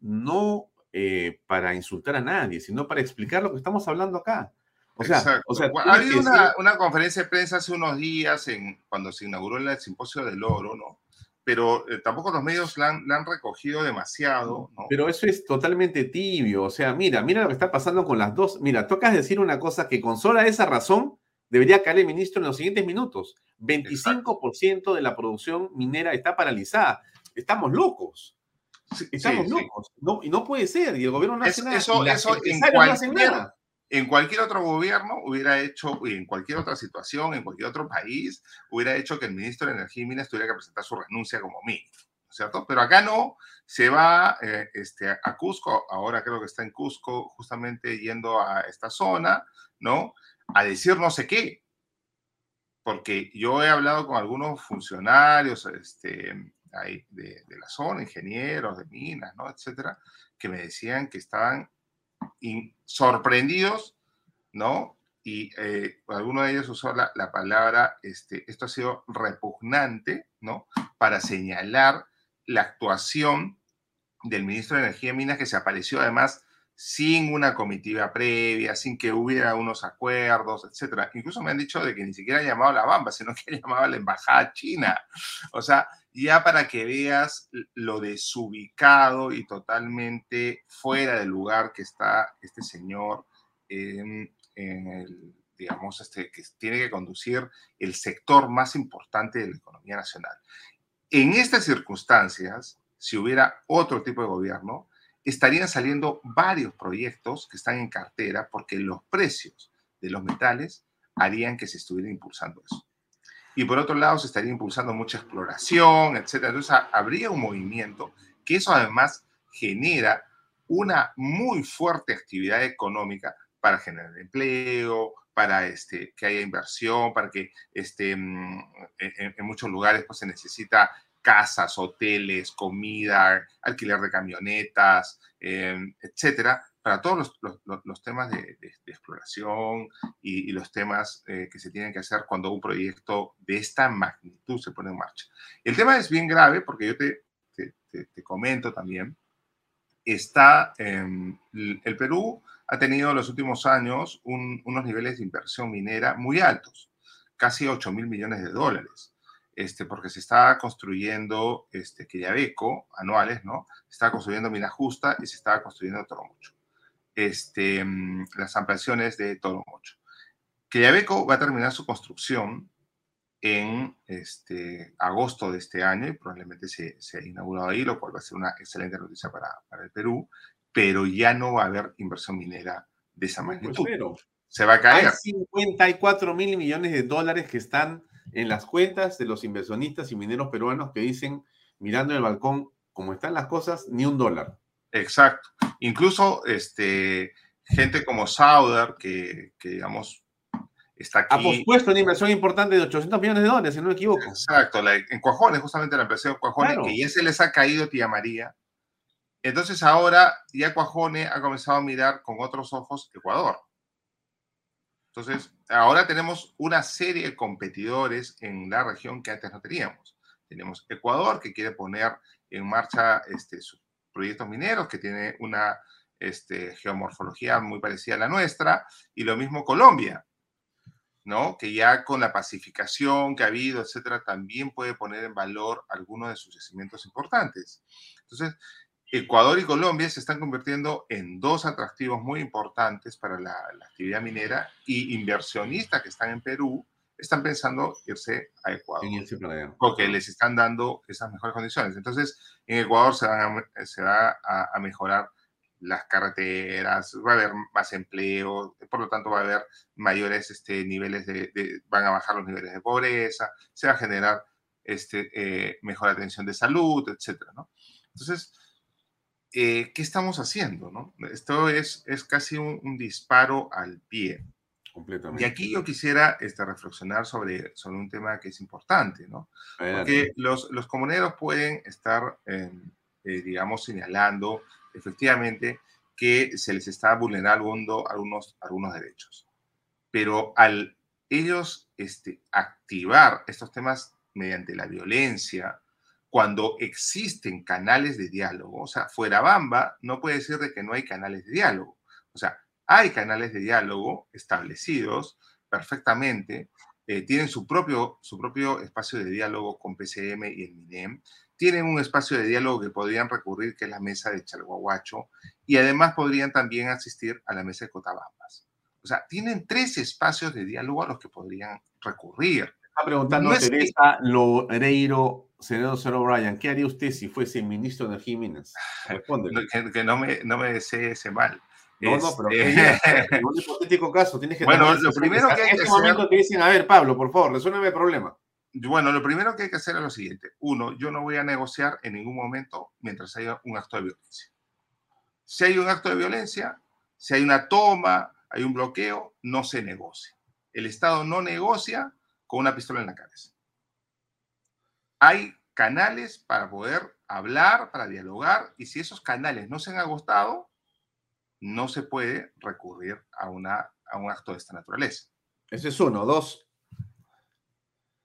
Speaker 1: no eh, para insultar a nadie, sino para explicar lo que estamos hablando acá. O sea, o sea
Speaker 10: ha habido una, una, conferencia de prensa hace unos días en, cuando se inauguró el simposio del oro, ¿no? pero eh, tampoco los medios la han, la han, recogido demasiado. ¿no?
Speaker 1: Pero eso es totalmente tibio. O sea, mira, mira lo que está pasando con las dos. Mira, tocas decir una cosa que con sola esa razón debería caer el ministro en los siguientes minutos. 25% Exacto. de la producción minera está paralizada. Estamos locos. Estamos sí, locos. Sí. No, y no puede ser. Y el gobierno no hace
Speaker 10: es,
Speaker 1: nada.
Speaker 10: Eso, eso en cualquier, no en cualquier otro gobierno hubiera hecho, y en cualquier otra situación, en cualquier otro país, hubiera hecho que el ministro de Energía y Minas tuviera que presentar su renuncia como ministro, ¿cierto? Pero acá no, se va eh, este, a Cusco, ahora creo que está en Cusco, justamente yendo a esta zona, ¿no? A decir no sé qué. Porque yo he hablado con algunos funcionarios este, ahí de, de la zona, ingenieros de minas, ¿no? Etcétera, que me decían que estaban sorprendidos, ¿no? Y eh, alguno de ellos usó la, la, palabra, este, esto ha sido repugnante, ¿no? Para señalar la actuación del ministro de Energía y Minas que se apareció además sin una comitiva previa, sin que hubiera unos acuerdos, etcétera. Incluso me han dicho de que ni siquiera ha llamado a la Bamba, sino que llamaba a la embajada china. O sea, ya para que veas lo desubicado y totalmente fuera del lugar que está este señor en, en el, digamos, este, que tiene que conducir el sector más importante de la economía nacional. En estas circunstancias, si hubiera otro tipo de gobierno, estarían saliendo varios proyectos que están en cartera porque los precios de los metales harían que se estuviera impulsando eso. Y por otro lado, se estaría impulsando mucha exploración, etcétera. Entonces, habría un movimiento que eso además genera una muy fuerte actividad económica para generar empleo, para este, que haya inversión, para que este, en, en muchos lugares pues, se necesita casas, hoteles, comida, alquiler de camionetas, eh, etcétera, para todos los, temas de, exploración y, los temas eh, que se tienen que hacer cuando un proyecto de esta magnitud se pone en marcha. El tema es bien grave porque yo te, te, te comento también, está, eh, el Perú ha tenido en los últimos años un, unos niveles de inversión minera muy altos, casi 8 mil millones de dólares este, porque se está construyendo este, Quillabeco, anuales, ¿no? Se está construyendo Mina Justa y se estaba construyendo Toromocho. Este, las ampliaciones de Toromocho. Quillabeco va a terminar su construcción en este, agosto de este año y probablemente se, se, ha inaugurado ahí, lo cual va a ser una excelente noticia para, para el Perú, pero ya no va a haber inversión minera de esa magnitud. Pues, se va a caer.
Speaker 1: Hay 54 mil millones de dólares que están en las cuentas de los inversionistas y mineros peruanos que dicen, mirando el balcón, como están las cosas, ni un dólar.
Speaker 10: Exacto. Incluso este, gente como Sauder, que, que digamos, está aquí.
Speaker 1: Ha pospuesto una inversión importante de 800 millones de dólares, si no me equivoco.
Speaker 10: Exacto, la, en Cuajones, justamente la empresa de Cuajones, claro. que ya se les ha caído Tía María. Entonces ahora ya Cuajones ha comenzado a mirar con otros ojos Ecuador. Entonces, ahora tenemos una serie de competidores en la región que antes no teníamos. Tenemos Ecuador, que quiere poner en marcha este, sus proyectos mineros, que tiene una este, geomorfología muy parecida a la nuestra, y lo mismo Colombia, ¿no? Que ya con la pacificación que ha habido, etcétera, también puede poner en valor algunos de sus yacimientos importantes. Entonces, Ecuador y Colombia se están convirtiendo en dos atractivos muy importantes para la, actividad minera y inversionistas que están en Perú están pensando irse a Ecuador porque les están dando esas mejores condiciones. Entonces, en Ecuador se, van se va a, mejorar las carreteras, va a haber más empleo, por lo tanto va a haber mayores este, niveles de, van a bajar los niveles de pobreza, se va a generar este, eh, mejor atención de salud, etcétera, ¿no? Entonces, eh, ¿qué estamos haciendo? No? Esto es, es casi un, disparo al pie.
Speaker 1: Completamente.
Speaker 10: Y aquí yo quisiera este, reflexionar sobre, sobre un tema que es importante, ¿no? Porque los, los comuneros pueden estar, em, eh, digamos, señalando efectivamente que se les está vulnerando algunos, algunos derechos. Pero al ellos este, activar estos temas mediante la violencia, cuando existen canales de diálogo. O sea, fuera Bamba no puede decir de que no hay canales de diálogo. O sea, hay canales de diálogo establecidos perfectamente, eh, tienen su propio, su propio espacio de diálogo con PCM y el MINEM, tienen un espacio de diálogo que podrían recurrir, que es la mesa de Chalhuahuacho, y además podrían también asistir a la mesa de Cotabambas. O sea, tienen tres espacios de diálogo a los que podrían recurrir.
Speaker 1: Está preguntando Teresa Loreiro, senador Sir O'Brien, ¿qué haría usted si fuese ministro de Energía y Minas?
Speaker 10: Que, no, me, no me desee ese mal.
Speaker 1: No, no, pero este en un hipotético caso tienes que...
Speaker 10: Bueno, lo primero que hay
Speaker 1: que este momento te dicen, a ver, Pablo, por favor, resuélveme el problema.
Speaker 10: Bueno, lo primero que hay que hacer es lo siguiente. Uno, yo no voy a negociar en ningún momento mientras haya un acto de violencia. Si hay un acto de violencia, si hay una toma, hay un bloqueo, no se negocia. El Estado no negocia con una pistola en la cabeza. Hay canales para poder hablar, para dialogar, y si esos canales no se han agotado, no se puede recurrir a, una, a un acto de esta naturaleza.
Speaker 1: Ese es uno. Dos.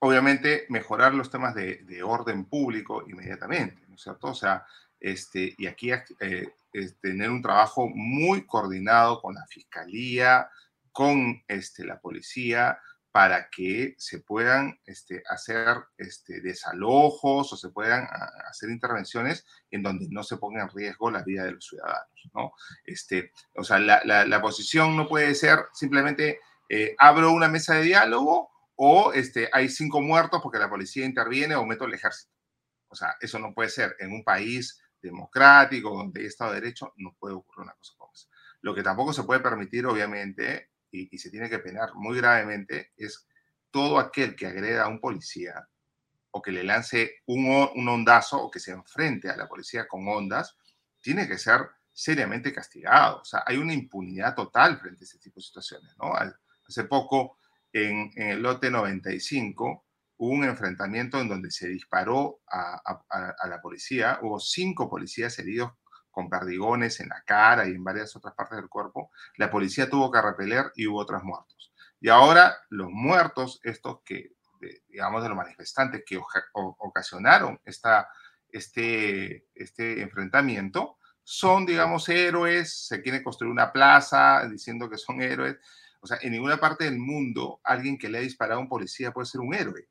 Speaker 10: Obviamente, mejorar los temas de, orden público inmediatamente, ¿no es cierto? O sea, este, y aquí eh, tener un trabajo muy coordinado con la fiscalía, con este, la policía, para que se puedan este, hacer este, desalojos o se puedan ah, hacer intervenciones en donde no se ponga en riesgo la vida de los ciudadanos. ¿no? Este, o sea, la, posición no puede ser simplemente eh, abro una mesa de diálogo o este, hay cinco muertos porque la policía interviene o meto el ejército. O sea, eso no puede ser. En un país democrático, donde hay Estado de Derecho, no puede ocurrir una cosa como esa. Lo que tampoco se puede permitir, obviamente, y, se tiene que penar muy gravemente es todo aquel que agreda a un policía o que le lance un, un ondazo o que se enfrente a la policía con ondas, tiene que ser seriamente castigado. O sea, hay una impunidad total frente a este tipo de situaciones. ¿no? Hace poco, en, el lote 95, hubo un enfrentamiento en donde se disparó a, a, la policía, hubo cinco policías heridos con perdigones en la cara y en varias otras partes del cuerpo, la policía tuvo que repeler y hubo otros muertos. Y ahora los muertos, estos que, digamos, de los manifestantes que ocasionaron esta, este, este enfrentamiento, son, digamos, héroes, se quiere construir una plaza diciendo que son héroes. O sea, en ninguna parte del mundo alguien que le ha disparado a un policía puede ser un héroe,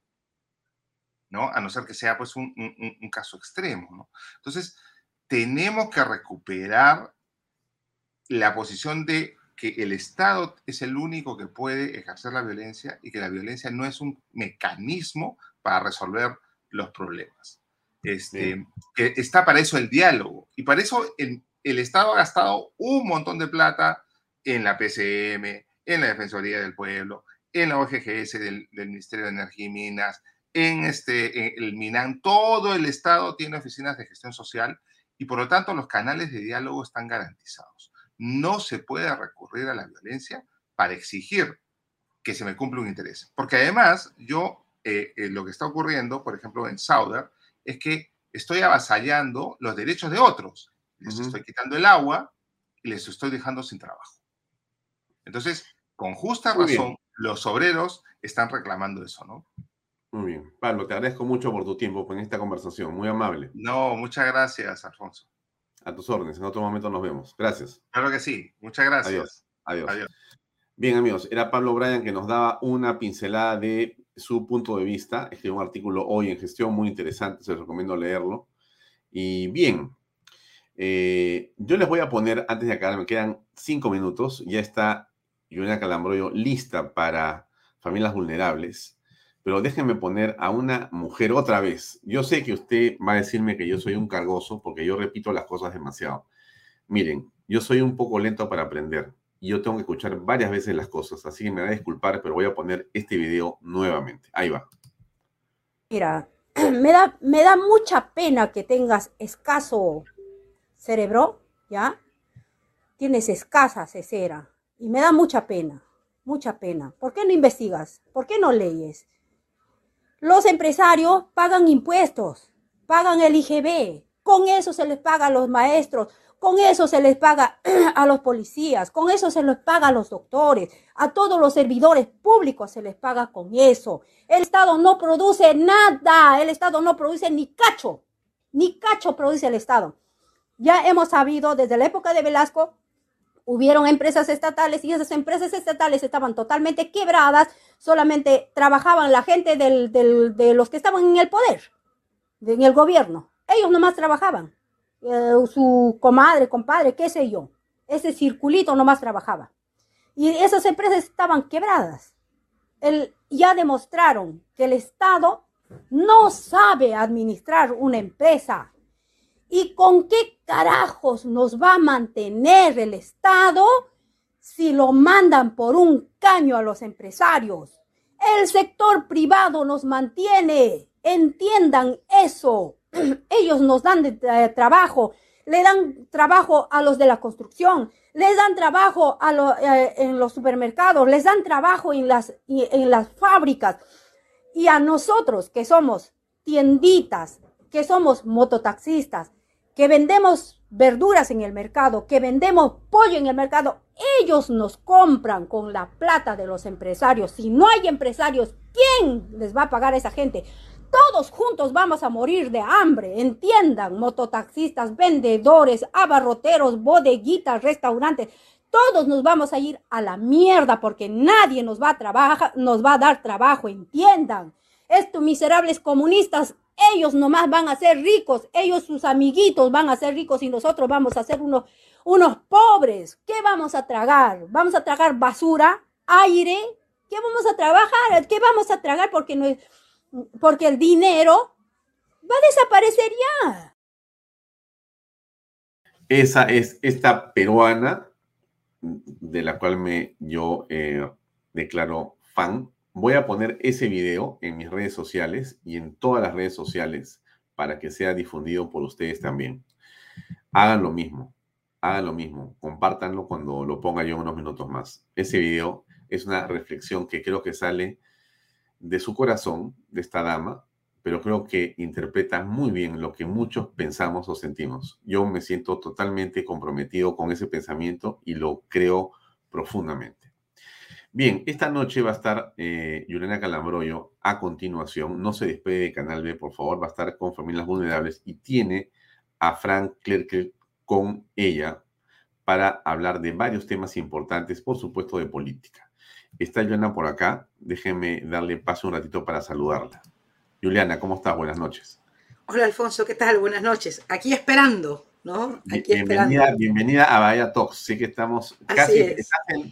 Speaker 10: ¿no? A no ser que sea, pues, un, un, un caso extremo, ¿no? Entonces, tenemos que recuperar la posición de que el Estado es el único que puede ejercer la violencia y que la violencia no es un mecanismo para resolver los problemas. Este, que está para eso el diálogo. Y para eso el, Estado ha gastado un montón de plata en la PCM, en la Defensoría del Pueblo, en la OGGS del, Ministerio de Energía y Minas, en, este, en el MINAN. Todo el Estado tiene oficinas de gestión social y por lo tanto los canales de diálogo están garantizados. No se puede recurrir a la violencia para exigir que se me cumpla un interés. Porque además, yo, eh, eh, lo que está ocurriendo, por ejemplo, en Sauder, es que estoy avasallando los derechos de otros. Les estoy quitando el agua y les estoy dejando sin trabajo. Entonces, con justa razón, los obreros están reclamando eso, ¿no?
Speaker 1: Muy bien. Pablo, te agradezco mucho por tu tiempo en esta conversación. Muy amable.
Speaker 10: No, muchas gracias, Alfonso.
Speaker 1: A tus órdenes. En otro momento nos vemos. Gracias.
Speaker 10: Claro que sí. Muchas gracias.
Speaker 1: Adiós. Adiós. Adiós. Bien, amigos, era Pablo Bryan que nos daba una pincelada de su punto de vista. Escribió un artículo hoy en gestión muy interesante, se los recomiendo leerlo. Y bien, eh, yo les voy a poner, antes de acabar, me quedan cinco minutos, ya está Juliana Calambroyo lista para familias vulnerables, pero déjenme poner a una mujer otra vez. Yo sé que usted va a decirme que yo soy un cargoso porque yo repito las cosas demasiado. Miren, yo soy un poco lento para aprender y yo tengo que escuchar varias veces las cosas, así que me va a disculpar, pero voy a poner este video nuevamente. Ahí va.
Speaker 4: Mira, me da, me da mucha pena que tengas escaso cerebro, ¿ya? Tienes escasa cesera y me da mucha pena, mucha pena. ¿Por qué no investigas? ¿Por qué no leyes? Los empresarios pagan impuestos, pagan el IGB, con eso se les paga a los maestros, con eso se les paga a los policías, con eso se les paga a los doctores, a todos los servidores públicos se les paga con eso. El Estado no produce nada, el Estado no produce ni cacho, ni cacho produce el Estado. Ya hemos sabido desde la época de Velasco, hubieron empresas estatales y esas empresas estatales estaban totalmente quebradas, solamente trabajaban la gente de los que estaban en el poder, en el gobierno. Ellos nomás trabajaban eh, su comadre, compadre, qué sé yo. Ese circulito nomás trabajaba. Y esas empresas estaban quebradas. Ya demostraron que el Estado no sabe administrar una empresa. ¿Y con qué carajos nos va a mantener el Estado si lo mandan por un caño a los empresarios? El sector privado nos mantiene. Entiendan eso. ellos nos dan de, trabajo, le dan trabajo a los de la construcción, les dan trabajo a eh, en los supermercados, les dan trabajo en las, en las fábricas. Y a nosotros que somos tienditas, que somos mototaxistas, que vendemos verduras en el mercado, que vendemos pollo en el mercado, ellos nos compran con la plata de los empresarios. Si no hay empresarios, ¿quién les va a pagar a esa gente? Todos juntos vamos a morir de hambre, entiendan, mototaxistas, vendedores, abarroteros, bodeguitas, restaurantes. Todos nos vamos a ir a la mierda porque nadie nos va a trabajar, nos va a dar trabajo, entiendan. Estos miserables comunistas, ellos nomás van a ser ricos, ellos sus amiguitos van a ser ricos y nosotros vamos a ser unos, unos pobres. ¿Qué vamos a tragar? ¿Vamos a tragar basura, aire? ¿Qué vamos a trabajar? ¿Qué vamos a tragar? Porque no porque el dinero va a desaparecer ya.
Speaker 1: Esa es esta peruana de la cual me yo eh, declaro fan. Voy a poner ese video en mis redes sociales y en todas las redes sociales para que sea difundido por ustedes también. Hagan lo mismo, hagan lo mismo, compártanlo cuando lo ponga yo unos minutos más. Ese video es una reflexión que creo que sale de su corazón, de esta dama, pero creo que interpreta muy bien lo que muchos pensamos o sentimos. Yo me siento totalmente comprometido con ese pensamiento y lo creo profundamente. Bien, esta noche va a estar eh, Yurena Calambroyo a continuación. No se despegue de Canal B, por favor. Va a estar con Familias Vulnerables y tiene a Frank Clerke con ella para hablar de varios temas importantes, por supuesto, de política. Está Juliana por acá. Déjenme darle paso un ratito para saludarla. Juliana, ¿cómo estás? Buenas noches.
Speaker 12: Hola Alfonso, ¿qué tal? Buenas noches. Aquí esperando, ¿no? Aquí
Speaker 1: bienvenida,
Speaker 12: esperando.
Speaker 1: bienvenida a Bahía Talks. Sé que estamos casi.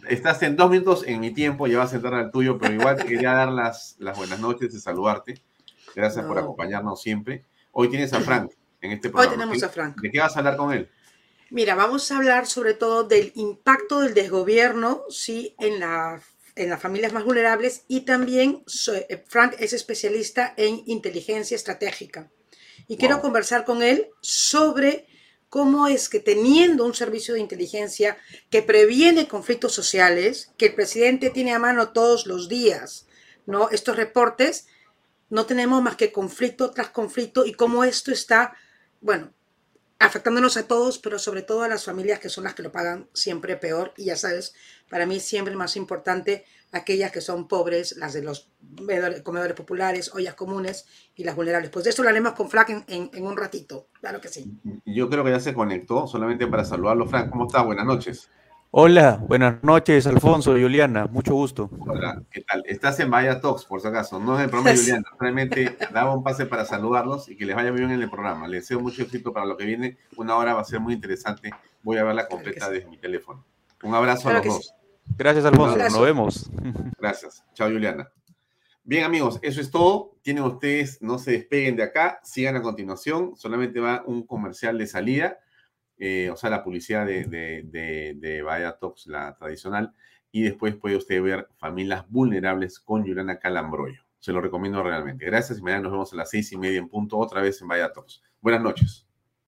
Speaker 1: Estás en, dos minutos en mi tiempo, ya vas a entrar al tuyo, pero igual te quería dar las, las buenas noches y saludarte. Gracias por acompañarnos siempre. Hoy tienes a Frank en este programa.
Speaker 12: Hoy tenemos a Frank.
Speaker 1: ¿De qué vas a hablar con él?
Speaker 12: Mira, vamos a hablar sobre todo del impacto del desgobierno, sí, en la en las familias más vulnerables y también eh, Frank es especialista en inteligencia estratégica. Y quiero conversar con él sobre cómo es que teniendo un servicio de inteligencia que previene conflictos sociales, que el presidente tiene a mano todos los días, ¿no? Estos reportes, no tenemos más que conflicto tras conflicto y cómo esto está, bueno, afectándonos a todos, pero sobre todo a las familias que son las que lo pagan siempre peor. Y ya sabes, para mí siempre más importante aquellas que son pobres, las de los comedores populares, ollas comunes y las vulnerables. Pues de esto lo haremos con Frank en, en, un ratito, claro que sí.
Speaker 1: Yo creo que ya se conectó, solamente para saludarlo. Frank, ¿cómo está? Buenas noches.
Speaker 13: Hola, buenas noches, Alfonso, Juliana, mucho gusto.
Speaker 1: Hola, ¿qué tal? Estás en Vaya Talks, por si acaso, no es el programa de Juliana, realmente daba un pase para saludarlos y que les vaya muy bien en el programa. Les deseo mucho éxito para lo que viene, una hora va a ser muy interesante, voy a verla completa desde mi teléfono. Un abrazo a los dos.
Speaker 13: Gracias, Alfonso, nos vemos.
Speaker 1: Gracias, chao, Juliana. Bien, amigos, eso es todo. Tienen ustedes, no se despeguen de acá, sigan a continuación, solamente va un comercial de salida eh, o sea, la publicidad de, de, de, de Vaya Talks, la tradicional, y después puede usted ver Familias Vulnerables con Juliana Calambroyo. Se lo recomiendo realmente. Gracias y mañana nos vemos a las seis y media en punto otra vez en Vaya Talks. Buenas noches.